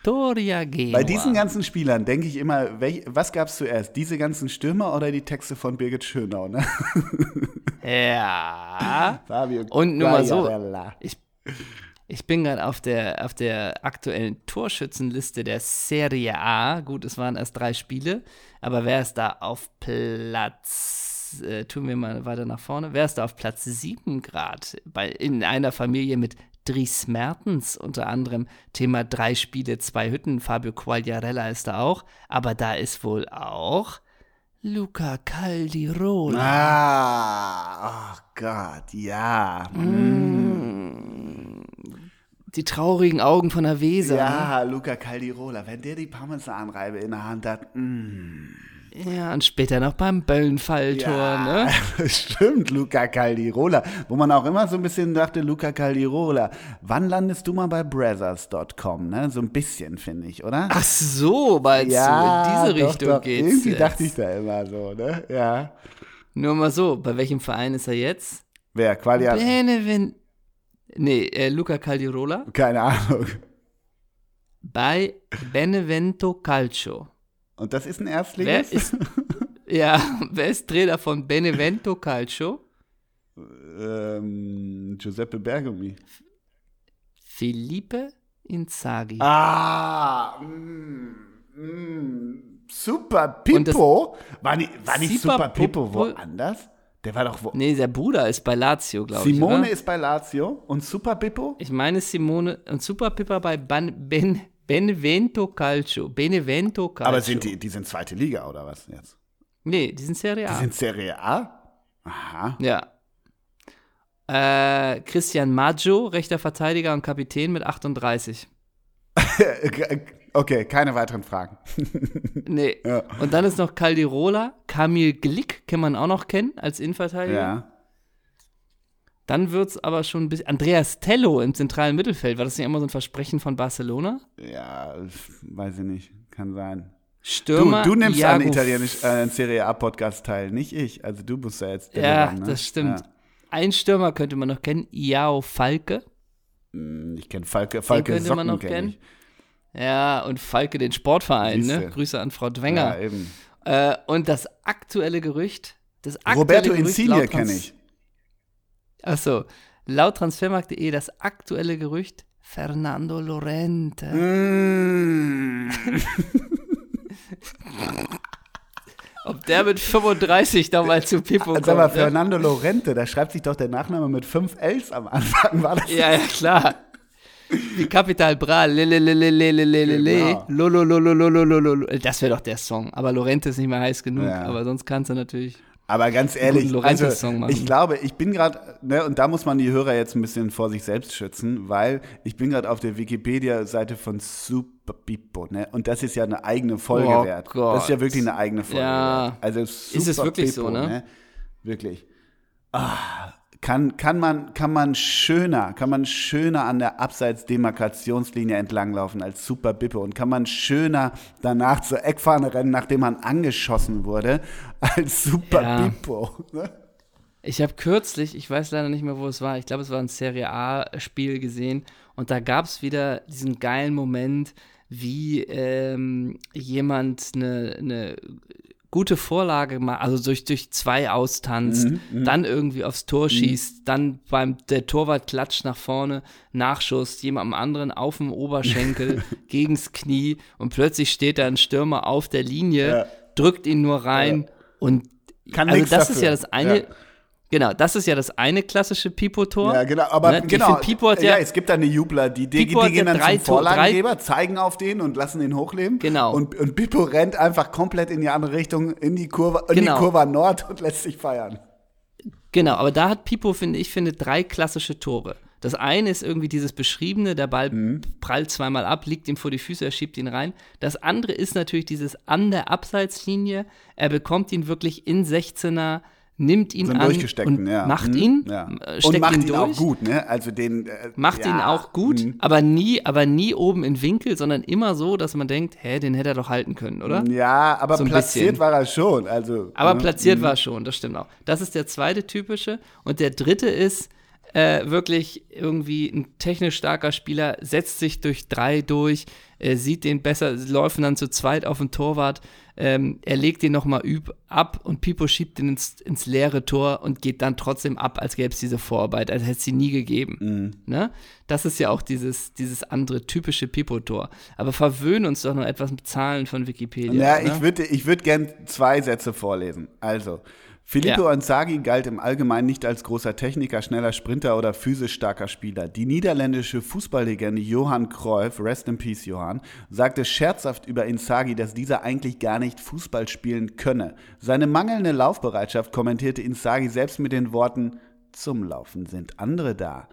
Genua. Bei diesen ganzen Spielern denke ich immer, welch, was gab es zuerst? Diese ganzen Stürmer oder die Texte von Birgit Schönau, ne? Ja. Fabio Und nur mal so. Ich, ich bin gerade auf der, auf der aktuellen Torschützenliste der Serie A. Gut, es waren erst drei Spiele, aber wer ist da auf Platz, äh, tun wir mal weiter nach vorne, wer ist da auf Platz 7 Grad? Bei, in einer Familie mit Dries Mertens unter anderem. Thema drei Spiele, zwei Hütten. Fabio Quagliarella ist da auch, aber da ist wohl auch Luca Caldirola. Ah, oh Gott, ja. Die traurigen Augen von der Weser. Ja, Luca Caldirola, wenn der die Parmesanreibe in der Hand hat, mm. Ja, und später noch beim Böllenfalltor, Ja, ne? stimmt, Luca Caldirola. Wo man auch immer so ein bisschen dachte, Luca Caldirola, wann landest du mal bei Brothers.com, ne? So ein bisschen, finde ich, oder? Ach so, meinst du, in diese doch, Richtung doch. geht's. Irgendwie jetzt. dachte ich da immer so, ne? Ja. Nur mal so, bei welchem Verein ist er jetzt? Wer? Qualia? Benevent. Nee, äh, Luca Caldirola. Keine Ahnung. Bei Benevento Calcio. Und das ist ein Wer Erstligist? ist. ja, wer ist Trainer von Benevento Calcio? ähm, Giuseppe Bergomi. Felipe Inzaghi. Ah, mm, mm, Super Pippo? War nicht, war nicht Super Super Pippo Pippo- woanders? Der war doch wo? Nee, der Bruder ist bei Lazio, glaube ich. Simone oder? ist bei Lazio und Super Pippo? Ich meine Simone und Super Pippa bei Ban, ben, Benevento Calcio. Benevento Calcio. Aber sind die, die sind zweite Liga oder was jetzt? Nee, die sind Serie A. Die sind Serie A? Aha. ja. Äh, Christian Maggio, rechter Verteidiger und Kapitän mit 38. Okay, keine weiteren Fragen. Nee. Ja. Und dann ist noch Caldirola, Kamil Glick, kann man auch noch kennen als Innenverteidiger. Ja. Dann wird es aber schon ein bisschen. Andreas Tello im zentralen Mittelfeld. War das nicht immer so ein Versprechen von Barcelona? Ja, weiß ich nicht. Kann sein. Du, Stürmer. du nimmst Iago an italienisch äh, Serie A Podcast teil, nicht ich. Also du bist ja jetzt der Ja, ne? das stimmt. Ja. Ein Stürmer könnte man noch kennen, Iao Falke. Hm, Ich kenne Falke, Falke könnte man Socken noch kenn kennen. Ja, und Falke den Sportverein, ne? Grüße an Frau Ja, Dwenger. eben. Äh, und das aktuelle Gerücht, das aktuelle Roberto Gerücht Insigne kenne ich. Achso, laut transfermarkt.de das aktuelle Gerücht Fernando Lorente. Mm. Ob der mit 35 nochmal zu Pippo kommt. Sag mal, ne? Fernando Lorente, da schreibt sich doch der Nachname mit fünf Ls am Anfang. War das Ja, ja, klar. Wie Capital Bra. Das wäre doch der Song. Aber Lorente ist nicht mehr heiß genug. Aber sonst kannst du natürlich. Aber ganz ehrlich, also, ich glaube, ich bin gerade, ne, und da muss man die Hörer jetzt ein bisschen vor sich selbst schützen, weil ich bin gerade auf der Wikipedia-Seite von Super Pippo, ne, und das ist ja eine eigene Folge Oh wert. Gott. Das ist ja wirklich eine eigene Folge Ja. wert. Also Super es wirklich so, ne? Wirklich. Ah, kann, kann, man, kann man schöner, kann man schöner an der Abseitsdemarkationslinie entlanglaufen als Super Bippe und kann man schöner danach zur Eckfahne rennen, nachdem man angeschossen wurde, als Super Ja. Bippo. Ne? Ich habe kürzlich, ich weiß leider nicht mehr, wo es war, ich glaube, es war ein Serie A-Spiel gesehen und da gab es wieder diesen geilen Moment, wie ähm, jemand eine, eine gute Vorlage macht, also durch, durch zwei austanzt, dann irgendwie aufs Tor schießt, dann beim der Torwart klatscht nach vorne, Nachschuss, jemandem anderen auf dem Oberschenkel, gegens Knie und plötzlich steht da ein Stürmer auf der Linie, Ja. drückt ihn nur rein und Kann also das ist dafür. ja das eine, Ja. Genau, das ist ja das eine klassische Pipo-Tor. Ja, genau, aber Ne? Genau. Pipo hat ja, ja, es gibt da eine Jubler, die, die, die Pipo gehen ja dann zum Vorlagengeber, zeigen auf den und lassen ihn hochleben. Genau. Und, und Pippo rennt einfach komplett in die andere Richtung, in die Kurve, in Genau. die Kurve Nord und lässt sich feiern. genau, aber da hat Pipo, finde ich, finde drei klassische Tore. Das eine ist irgendwie dieses beschriebene, der Ball Mhm. prallt zweimal ab, liegt ihm vor die Füße, er schiebt ihn rein. Das andere ist natürlich dieses an der Abseitslinie, er bekommt ihn wirklich in 16er nimmt ihn So an und ja. macht Mhm, ihn, ja. äh, Und steckt macht ihn ihn, auch gut, ne? Also den. Äh, Macht ja. ihn auch gut, Mhm. aber nie, aber nie oben in Winkel, sondern immer so, dass man denkt, hä, den hätte er doch halten können, oder? Ja, aber So platziert bisschen. war er schon. Also, Aber ne? platziert war schon, das stimmt auch. Das ist der zweite typische. Und der dritte ist äh, wirklich irgendwie ein technisch starker Spieler, setzt sich durch drei durch, äh, sieht den besser, laufen dann zu zweit auf den Torwart, ähm, er legt den nochmal ab und Pipo schiebt den ins, ins leere Tor und geht dann trotzdem ab, als gäbe es diese Vorarbeit, als hätte es sie nie gegeben. Mhm. Ne? Das ist ja auch dieses, dieses andere typische Pipo-Tor. Aber verwöhn uns doch noch etwas mit Zahlen von Wikipedia. Ja, oder? ich würde ich würd gern zwei Sätze vorlesen. Also, Filippo Ja. Inzaghi galt im Allgemeinen nicht als großer Techniker, schneller Sprinter oder physisch starker Spieler. Die niederländische Fußballlegende Johann Cruyff, rest in peace Johann, sagte scherzhaft über Inzaghi, dass dieser eigentlich gar nicht Fußball spielen könne. Seine mangelnde Laufbereitschaft kommentierte Inzaghi selbst mit den Worten, zum Laufen sind andere da.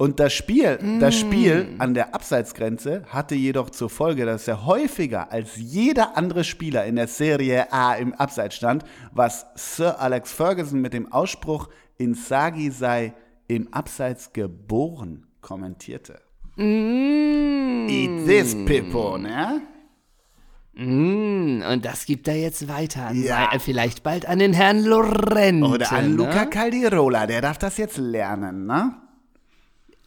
Und das Spiel, das Spiel an der Abseitsgrenze hatte jedoch zur Folge, dass er häufiger als jeder andere Spieler in der Serie A im Abseits stand, was Sir Alex Ferguson mit dem Ausspruch Inzaghi sei im Abseits geboren kommentierte. Eat this, Pippo, ne? Mm, und das gibt er jetzt weiter an, Ja. äh, vielleicht bald an den Herrn Lorente. Oder an Luca Ne? Caldirola, der darf das jetzt lernen, ne?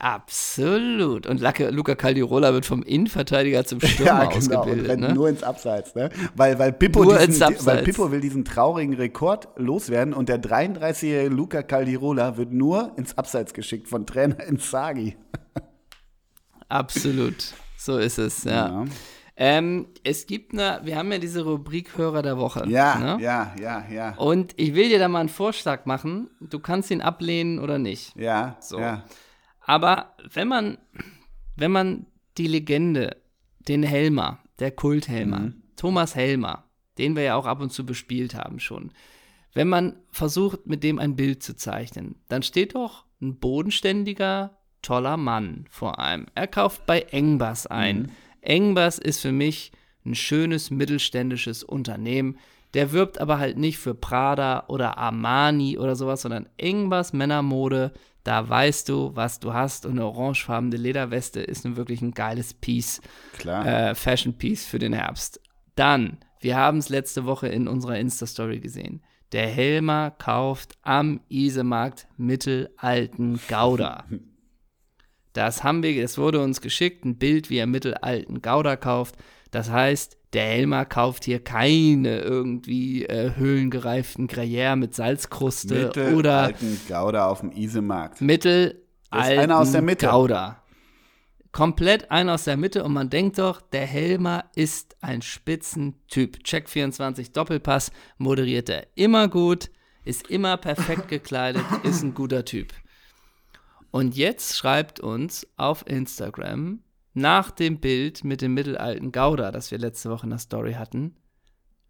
Absolut. Und Luca, Luca Caldirola wird vom Innenverteidiger zum Stürmer Ja, genau, und ausgebildet. rennt Ne? nur ins Abseits, ne? Weil, weil, Pippo Nur diesen, ins Abseits. weil Pippo will diesen traurigen Rekord loswerden und der 33-jährige Luca Caldirola wird nur ins Abseits geschickt von Trainer Inzaghi. Absolut. So ist es, ja. Ja. Ähm, es gibt eine, wir haben ja diese Rubrik Hörer der Woche. Ja, ne? ja, ja, ja. Und ich will dir da mal einen Vorschlag machen. Du kannst ihn ablehnen oder nicht. Ja, So. ja. Aber wenn man, wenn man die Legende, den Helmer, der Kulthelmer, Mhm. Thomas Helmer, den wir ja auch ab und zu bespielt haben schon, wenn man versucht, mit dem ein Bild zu zeichnen, dann steht doch ein bodenständiger, toller Mann vor einem. Er kauft bei Engbas ein. Mhm. Engbas ist für mich ein schönes mittelständisches Unternehmen. Der wirbt aber halt nicht für Prada oder Armani oder sowas, sondern Engbas Männermode. Da weißt du, was du hast. Und eine orangefarbene Lederweste ist nun wirklich ein geiles Piece, Klar. äh, Fashion Piece für den Herbst. Dann, wir haben es letzte Woche in unserer Insta-Story gesehen. Der Helmer kauft am Isemarkt mittelalten Gouda. Das haben wir, das wurde uns geschickt, ein Bild, wie er mittelalten Gouda kauft. Das heißt, der Helmer kauft hier keine irgendwie äh, höhlengereiften Gruyère mit Salzkruste Mitte oder alten Gouda auf dem Isemarkt. mittelalten Das ist einer aus der Mitte. Gouda. Komplett einer aus der Mitte und man denkt doch, der Helmer ist ein Spitzentyp. Check 24 Doppelpass moderiert er immer gut, ist immer perfekt gekleidet, ist ein guter Typ. Und jetzt schreibt uns auf Instagram nach dem Bild mit dem mittelalten Gouda, das wir letzte Woche in der Story hatten,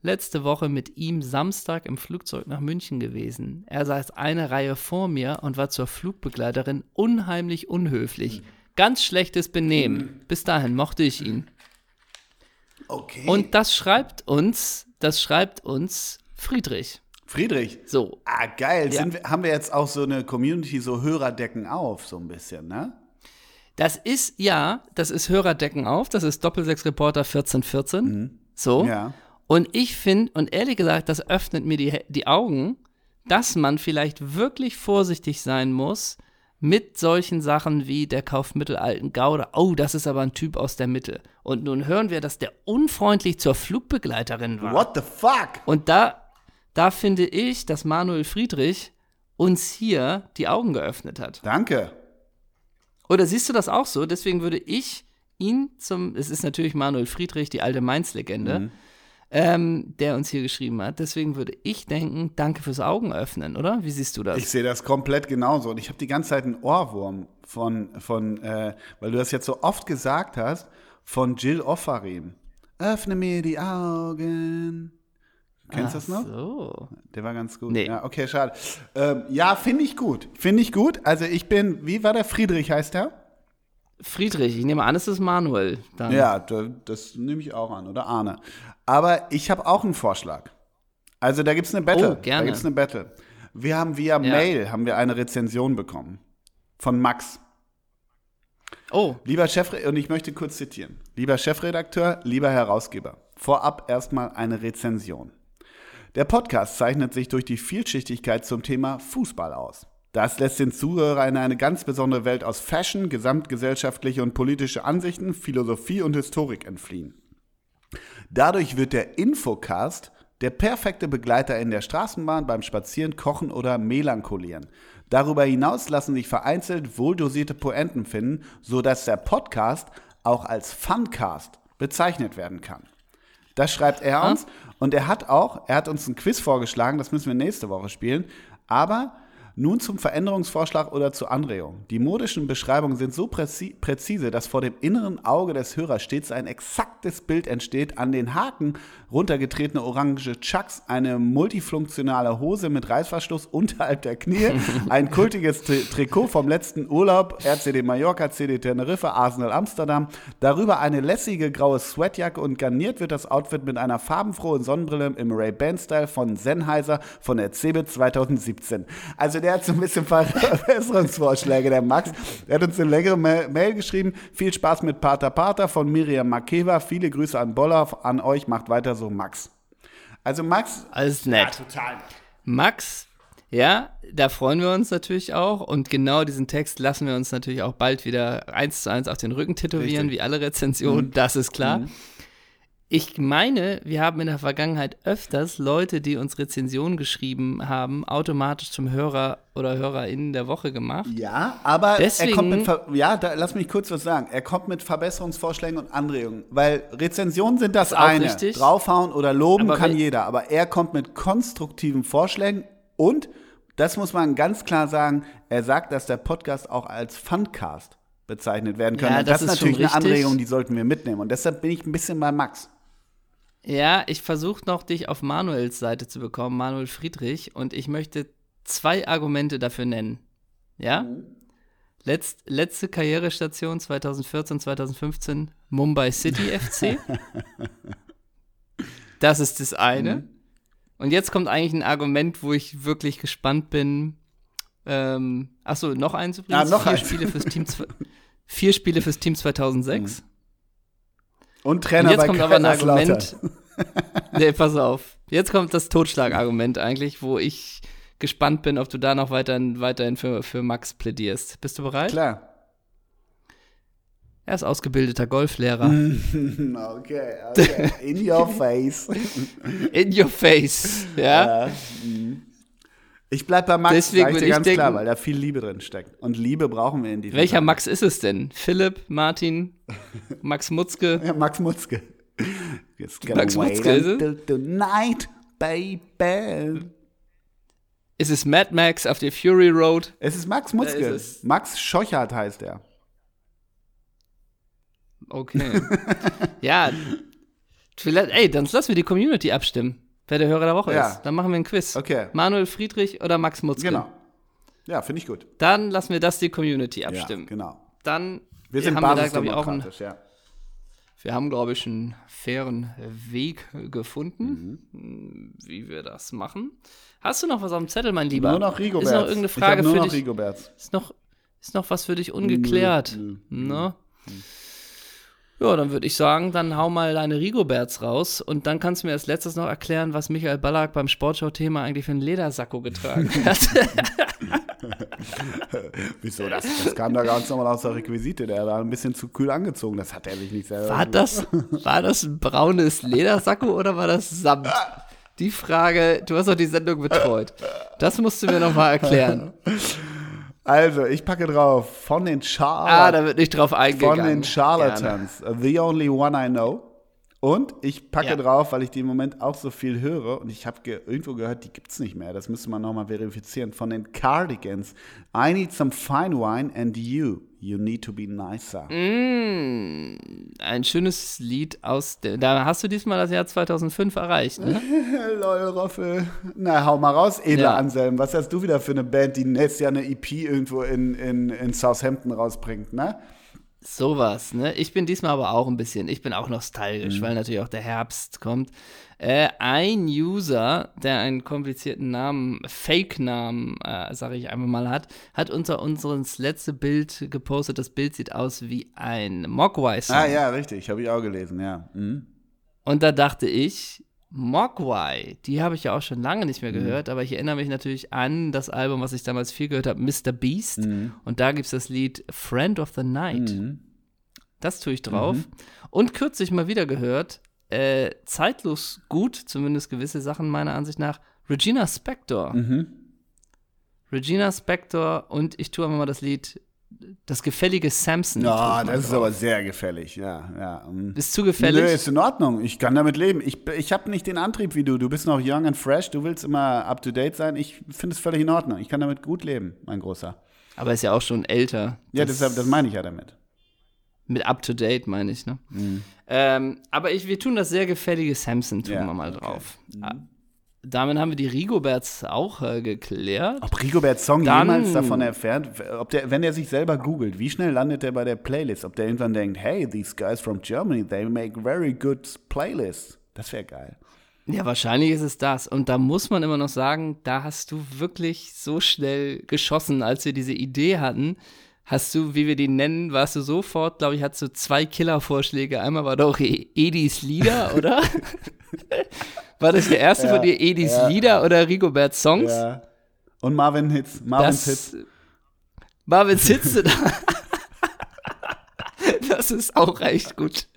letzte Woche mit ihm Samstag im Flugzeug nach München gewesen. Er saß eine Reihe vor mir und war zur Flugbegleiterin unheimlich unhöflich. Ganz schlechtes Benehmen. Bis dahin mochte ich ihn. Okay. Und das schreibt uns, das schreibt uns Friedrich. Friedrich. So. Ah, geil. Ja. Wir, haben wir jetzt auch so eine Community, so Hörerdecken auf, so ein bisschen, ne? Das ist, ja, das ist Hörerdecken auf, das ist Doppelsechs-Reporter 1414. So. Ja. Und ich finde, und ehrlich gesagt, das öffnet mir die, die Augen, dass man vielleicht wirklich vorsichtig sein muss mit solchen Sachen wie der Kauf mittelalten Gouda. Oh, das ist aber ein Typ aus der Mitte. Und nun hören wir, dass der unfreundlich zur Flugbegleiterin war. What the fuck? Und da, da finde ich, dass Manuel Friedrich uns hier die Augen geöffnet hat. Danke. Oder siehst du das auch so? Deswegen würde ich ihn zum, es ist natürlich Manuel Friedrich, die alte Mainz-Legende, ähm, der uns hier geschrieben hat. Deswegen würde ich denken, danke fürs Augenöffnen, oder? Wie siehst du das? Ich sehe das komplett genauso. Und ich habe die ganze Zeit einen Ohrwurm von, von äh, weil du das jetzt so oft gesagt hast, von Jill Offarim. Öffne mir die Augen. Kennst du das noch? So. Der war ganz gut. Nee. Ja, okay, schade. Ähm, ja, finde ich gut. Finde ich gut. Also ich bin, wie war der Friedrich, heißt der? Friedrich, ich nehme an, es ist Manuel. Dann. Ja, da, das nehme ich auch an, oder Arne. Aber ich habe auch einen Vorschlag. Also da gibt es eine Battle. Oh, gerne. Da gibt es eine Battle. Wir haben via Mail haben wir eine Rezension bekommen von Max. Oh, Lieber Chef, und ich möchte kurz zitieren. Lieber Chefredakteur, lieber Herausgeber, vorab erstmal eine Rezension. Der Podcast zeichnet sich durch die Vielschichtigkeit zum Thema Fußball aus. Das lässt den Zuhörer in eine ganz besondere Welt aus Fashion, gesamtgesellschaftliche und politische Ansichten, Philosophie und Historik entfliehen. Dadurch wird der Infocast der perfekte Begleiter in der Straßenbahn beim Spazieren, Kochen oder Melancholieren. Darüber hinaus lassen sich vereinzelt wohldosierte Poenten finden, sodass der Podcast auch als Funcast bezeichnet werden kann. Das schreibt er uns und er hat auch, er hat uns ein Quiz vorgeschlagen, das müssen wir nächste Woche spielen, aber nun zum Veränderungsvorschlag oder zur Anregung. Die modischen Beschreibungen sind so präzi präzise, dass vor dem inneren Auge des Hörers stets ein exaktes Bild entsteht. An den Haken runtergetretene orange Chucks, eine multifunktionale Hose mit Reißverschluss unterhalb der Knie, ein kultiges Tri Trikot vom letzten Urlaub, RCD Mallorca, CD Teneriffe, Arsenal Amsterdam, darüber eine lässige graue Sweatjacke und garniert wird das Outfit mit einer farbenfrohen Sonnenbrille im Ray-Ban-Style von Sennheiser von der CeBIT 2017. Also der hat so ein bisschen Verbesserungsvorschläge, der Max. Er hat uns eine längere Ma Mail geschrieben. Viel Spaß mit Pater Pater von Miriam Makeva. Viele Grüße an Boller, an euch. Macht weiter so, Max. Also Max, alles nett. total. Max, ja, da freuen wir uns natürlich auch. Und genau diesen Text lassen wir uns natürlich auch bald wieder eins zu eins auf den Rücken tätowieren, Richtig. wie alle Rezensionen, das ist klar. Ich meine, wir haben in der Vergangenheit öfters Leute, die uns Rezensionen geschrieben haben, automatisch zum Hörer oder HörerInnen der Woche gemacht. Ja, aber er Deswegen- kommt mit, Ver ja, da, lass mich kurz was sagen. Er kommt mit Verbesserungsvorschlägen und Anregungen, weil Rezensionen sind das eine. richtig. Draufhauen oder loben Aber kann jeder, aber er kommt mit konstruktiven Vorschlägen und, das muss man ganz klar sagen, er sagt, dass der Podcast auch als Funcast bezeichnet werden kann. Ja, und das das, ist natürlich eine. Anregung, die sollten wir mitnehmen. Und deshalb bin ich ein bisschen bei Max. Ja, ich versuche noch, dich auf Manuels Seite zu bekommen, Manuel Friedrich, und ich möchte zwei Argumente dafür nennen. Ja? Letzt, letzte Karrierestation 2014, 2015, Mumbai City FC. Das ist das eine. Und jetzt kommt eigentlich ein Argument, wo ich wirklich gespannt bin. Ähm, achso, noch eins übrigens. Ah, noch vier, eins. Spiele fürs Team, vier Spiele fürs Team 2006. Und Und Trainer jetzt bei kommt aber ein. Argument. nee, pass auf. Jetzt kommt das Totschlagargument eigentlich, wo ich gespannt bin, ob du da noch weiterhin, weiterhin für, für Max plädierst. Bist du bereit? Klar. Er ist ausgebildeter Golflehrer. Okay, okay. In your face. In your face. Ja. Ja, mhm. Ich bleib bei Max, Deswegen ich dir ganz denken- klar, weil da viel Liebe drin steckt. Und Liebe brauchen wir in diesem Welcher Fall. Max ist es denn? Philipp, Martin, Max Mutzke? Ja, Max Mutzke. Max Mutzke ist es? tonight, baby. Ist es Mad Max auf der Fury Road? Es ist Max Mutzke. ist. Max Scheuchert heißt er. Okay. ja. Vielleicht, ey, dann lassen wir die Community abstimmen, wer der Hörer der Woche Ja. ist. Dann machen wir ein Quiz. Okay. Manuel Friedrich oder Max Mutzke? Genau. Ja, finde ich gut. Dann lassen wir das die Community abstimmen. Ja, genau. Dann Wir sind haben wir da, glaube ich, auch einen, ja. wir haben, glaube ich, einen fairen Weg gefunden, wie wir das machen. Hast du noch was auf dem Zettel, mein Lieber? Nur noch Rigoberts. Ist noch irgendeine ich Frage nur für noch dich? Rigoberts. Ist noch, ist noch was für dich ungeklärt? Nö, Ne? Ja, dann würde ich sagen, dann hau mal deine Rigoberts raus und dann kannst du mir als letztes noch erklären, was Michael Ballack beim Sportschau-Thema eigentlich für einen Ledersacko getragen hat. Wieso? Das, das kam da ganz normal aus der Requisite. Der war ein bisschen zu kühl angezogen. Das hat er sich nicht selber. War das, war das ein braunes Ledersacko oder war das Samt? Die Frage, du hast doch die Sendung betreut. Das musst du mir noch mal erklären. Also, ich packe drauf von den Ah, Charlatans. da wird nicht drauf von eingegangen. den Charlatans. The only one I know. Und ich packe Ja. drauf, weil ich die im Moment auch so viel höre und ich habe ge irgendwo gehört, die gibt's nicht mehr. Das müsste man nochmal verifizieren. Von den Cardigans. I need some fine wine and you. You need to be nicer. Mm, ein schönes Lied aus der, da hast du diesmal das Jahr 2005 erreicht, ne? Lol, Roffel. Na, hau mal raus, Edler Ja. Anselm. Was hast du wieder für eine Band, die nächstes Jahr eine EP irgendwo in, in, in Southampton rausbringt, ne? Sowas, ne? Ich bin diesmal aber auch ein bisschen, ich bin auch nostalgisch, weil natürlich auch der Herbst kommt. Äh, ein User, der einen komplizierten Namen, Fake-Namen, äh, sage ich einfach mal, hat, hat unter unseres letzte Bild gepostet. Das Bild sieht aus wie ein Mogwai-Song. Ah ja, richtig, habe ich auch gelesen, ja. Mhm. Und da dachte ich, Mogwai, die habe ich ja auch schon lange nicht mehr gehört, aber ich erinnere mich natürlich an das Album, was ich damals viel gehört habe, Mr. Beast. Und da gibt es das Lied Friend of the Night. Das tue ich drauf. Und kürzlich mal wieder gehört, äh, zeitlos gut, zumindest gewisse Sachen meiner Ansicht nach, Regina Spector. Regina Spector und ich tue mal das Lied, das gefällige Samson. Ja, das ist drauf. aber sehr gefällig, ja, ja. mhm. Ist zu gefällig? Nö, ist in Ordnung. Ich kann damit leben. Ich, ich habe nicht den Antrieb wie du. Du bist noch young and fresh. Du willst immer up to date sein. Ich finde es völlig in Ordnung. Ich kann damit gut leben, mein Großer. Aber ist ja auch schon älter. Ja, das, das meine ich ja damit. Mit up to date, meine ich, ne? Ähm, aber ich, wir tun das sehr gefällige Samson, tun Ja, wir mal okay. drauf. Ah, Damit haben wir die Rigoberts auch äh, geklärt. Ob Rigobert Song Dann- jemals davon erfährt, ob der, wenn er sich selber googelt, wie schnell landet er bei der Playlist? Ob der irgendwann denkt, hey, these guys from Germany, they make very good playlists. Das wäre geil. Ja, wahrscheinlich ist es das. Und da muss man immer noch sagen, da hast du wirklich so schnell geschossen, als wir diese Idee hatten. Hast du, wie wir die nennen, warst du sofort, glaube ich, hattest du zwei Killervorschläge. Einmal war doch E- Edis Lieder, oder? war das der erste von dir, Edis Lieder oder Rigobert Songs? Ja. Und Marvin Hits. Marvin's Hits. Das, Marvin sitzt da. Das ist auch echt gut.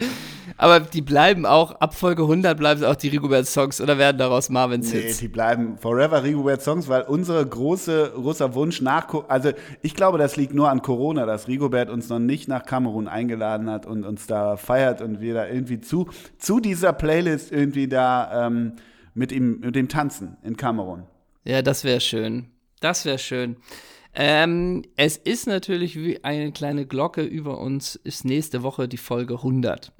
Aber die bleiben auch, ab Folge 100 bleiben es auch die Rigobert-Songs oder werden daraus Marvins Nee, Hits? die bleiben forever Rigobert Songs, weil unsere große, großer Wunsch nach, also ich glaube, das liegt nur an Corona, dass Rigobert uns noch nicht nach Kamerun eingeladen hat und uns da feiert und wir da irgendwie zu, zu dieser Playlist irgendwie da ähm, mit ihm, mit dem tanzen in Kamerun. Ja, das wäre schön. Das wäre schön. Ähm, es ist natürlich wie eine kleine Glocke über uns, ist nächste Woche die Folge 100.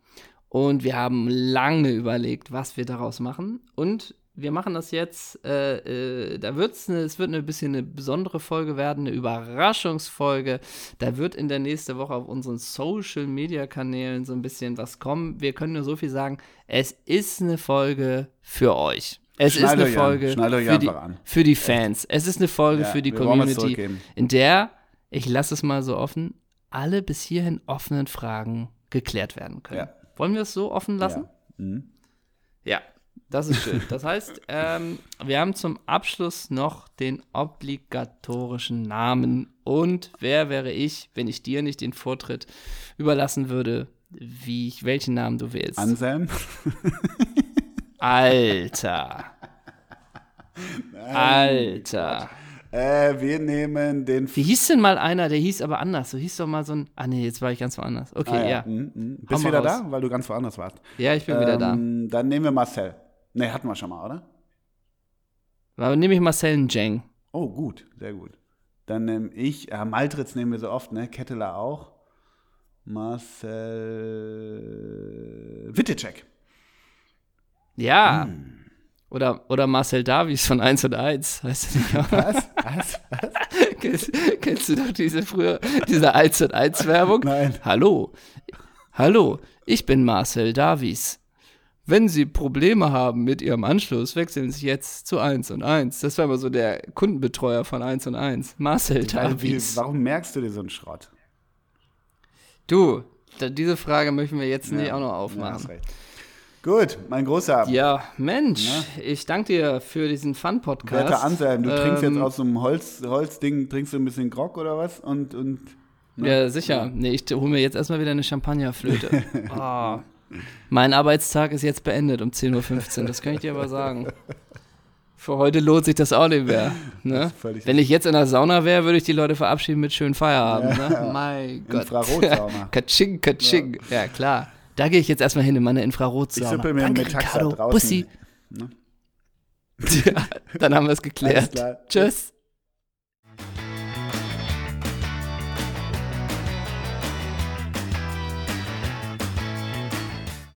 Und wir haben lange überlegt, was wir daraus machen. Und wir machen das jetzt, äh, äh, da wird's eine, es wird ein bisschen eine besondere Folge werden, eine Überraschungsfolge. Da wird in der nächsten Woche auf unseren Social Media Kanälen so ein bisschen was kommen. Wir können nur so viel sagen, es ist eine Folge für euch. Es ist Schnallt eine. Folge für, die, für die Fans. Es ist eine Folge Ja, für die Community, in der, ich lasse es mal so offen, alle bis hierhin offenen Fragen geklärt werden können. Ja. Wollen wir es so offen lassen? Ja. Mhm. Ja, das ist schön. Das heißt, ähm, wir haben zum Abschluss noch den obligatorischen Namen. Und wer wäre ich, wenn ich dir nicht den Vortritt überlassen würde, wie welchen Namen du wählst? Anselm? Alter. Alter. Äh, wir nehmen den. Wie hieß denn mal einer, der hieß aber anders? So hieß doch mal so ein. Ah, nee, jetzt war ich ganz woanders. Okay, Ah, ja. Mhm, mhm. Hau Bist mal wieder raus. da? Weil du ganz woanders warst. Ja, ich bin wieder da. Ähm, Dann nehmen wir Marcel. Ne, hatten wir schon mal, oder? Aber nehme ich Marcel Njeng. Oh, gut, sehr gut. Dann nehme ich, ja, Maltritz nehmen wir so oft, ne? Ketteler auch. Marcel Wittecek. Ja. Hm. Oder, oder Marcel Davies von 1 und 1. Weißt du nicht? Was? Was? Was? kennst, kennst du doch diese früher, diese 1 und 1 Werbung? Nein. Hallo. Hallo, ich bin Marcel Davies. Wenn Sie Probleme haben mit Ihrem Anschluss, wechseln Sie jetzt zu 1 und 1. Das war immer so der Kundenbetreuer von 1 und 1. Marcel Davies. warum merkst du dir so einen Schrott? Du, diese Frage möchten wir jetzt nicht auch noch Ja, hast aufmachen. recht. Gut, mein Großer. Ja, Mensch, ich danke dir für diesen Fun-Podcast. Werter Anselm, du trinkst jetzt Ähm, aus so einem Holz, Holzding, trinkst du ein bisschen Grog oder was? Und, und Ja, sicher. Nee, ich hole mir jetzt erstmal wieder eine Champagnerflöte. oh. Mein Arbeitstag ist jetzt beendet um 10.15 Uhr, das kann ich dir aber sagen. Für heute lohnt sich das auch nicht mehr. Ne? Wenn ich jetzt in der Sauna wäre, würde ich die Leute verabschieden mit schönen Feierabend. Ne? Mein Gott. Infrarotsauna. Katsching, katsching. Ja. klar. Da gehe ich jetzt erstmal hin in meine Infrarotsauna. Ich sippe mir Danke, mit Taxa Ricardo. draußen. Bussi. Ne? Ja, dann haben wir es geklärt. Tschüss.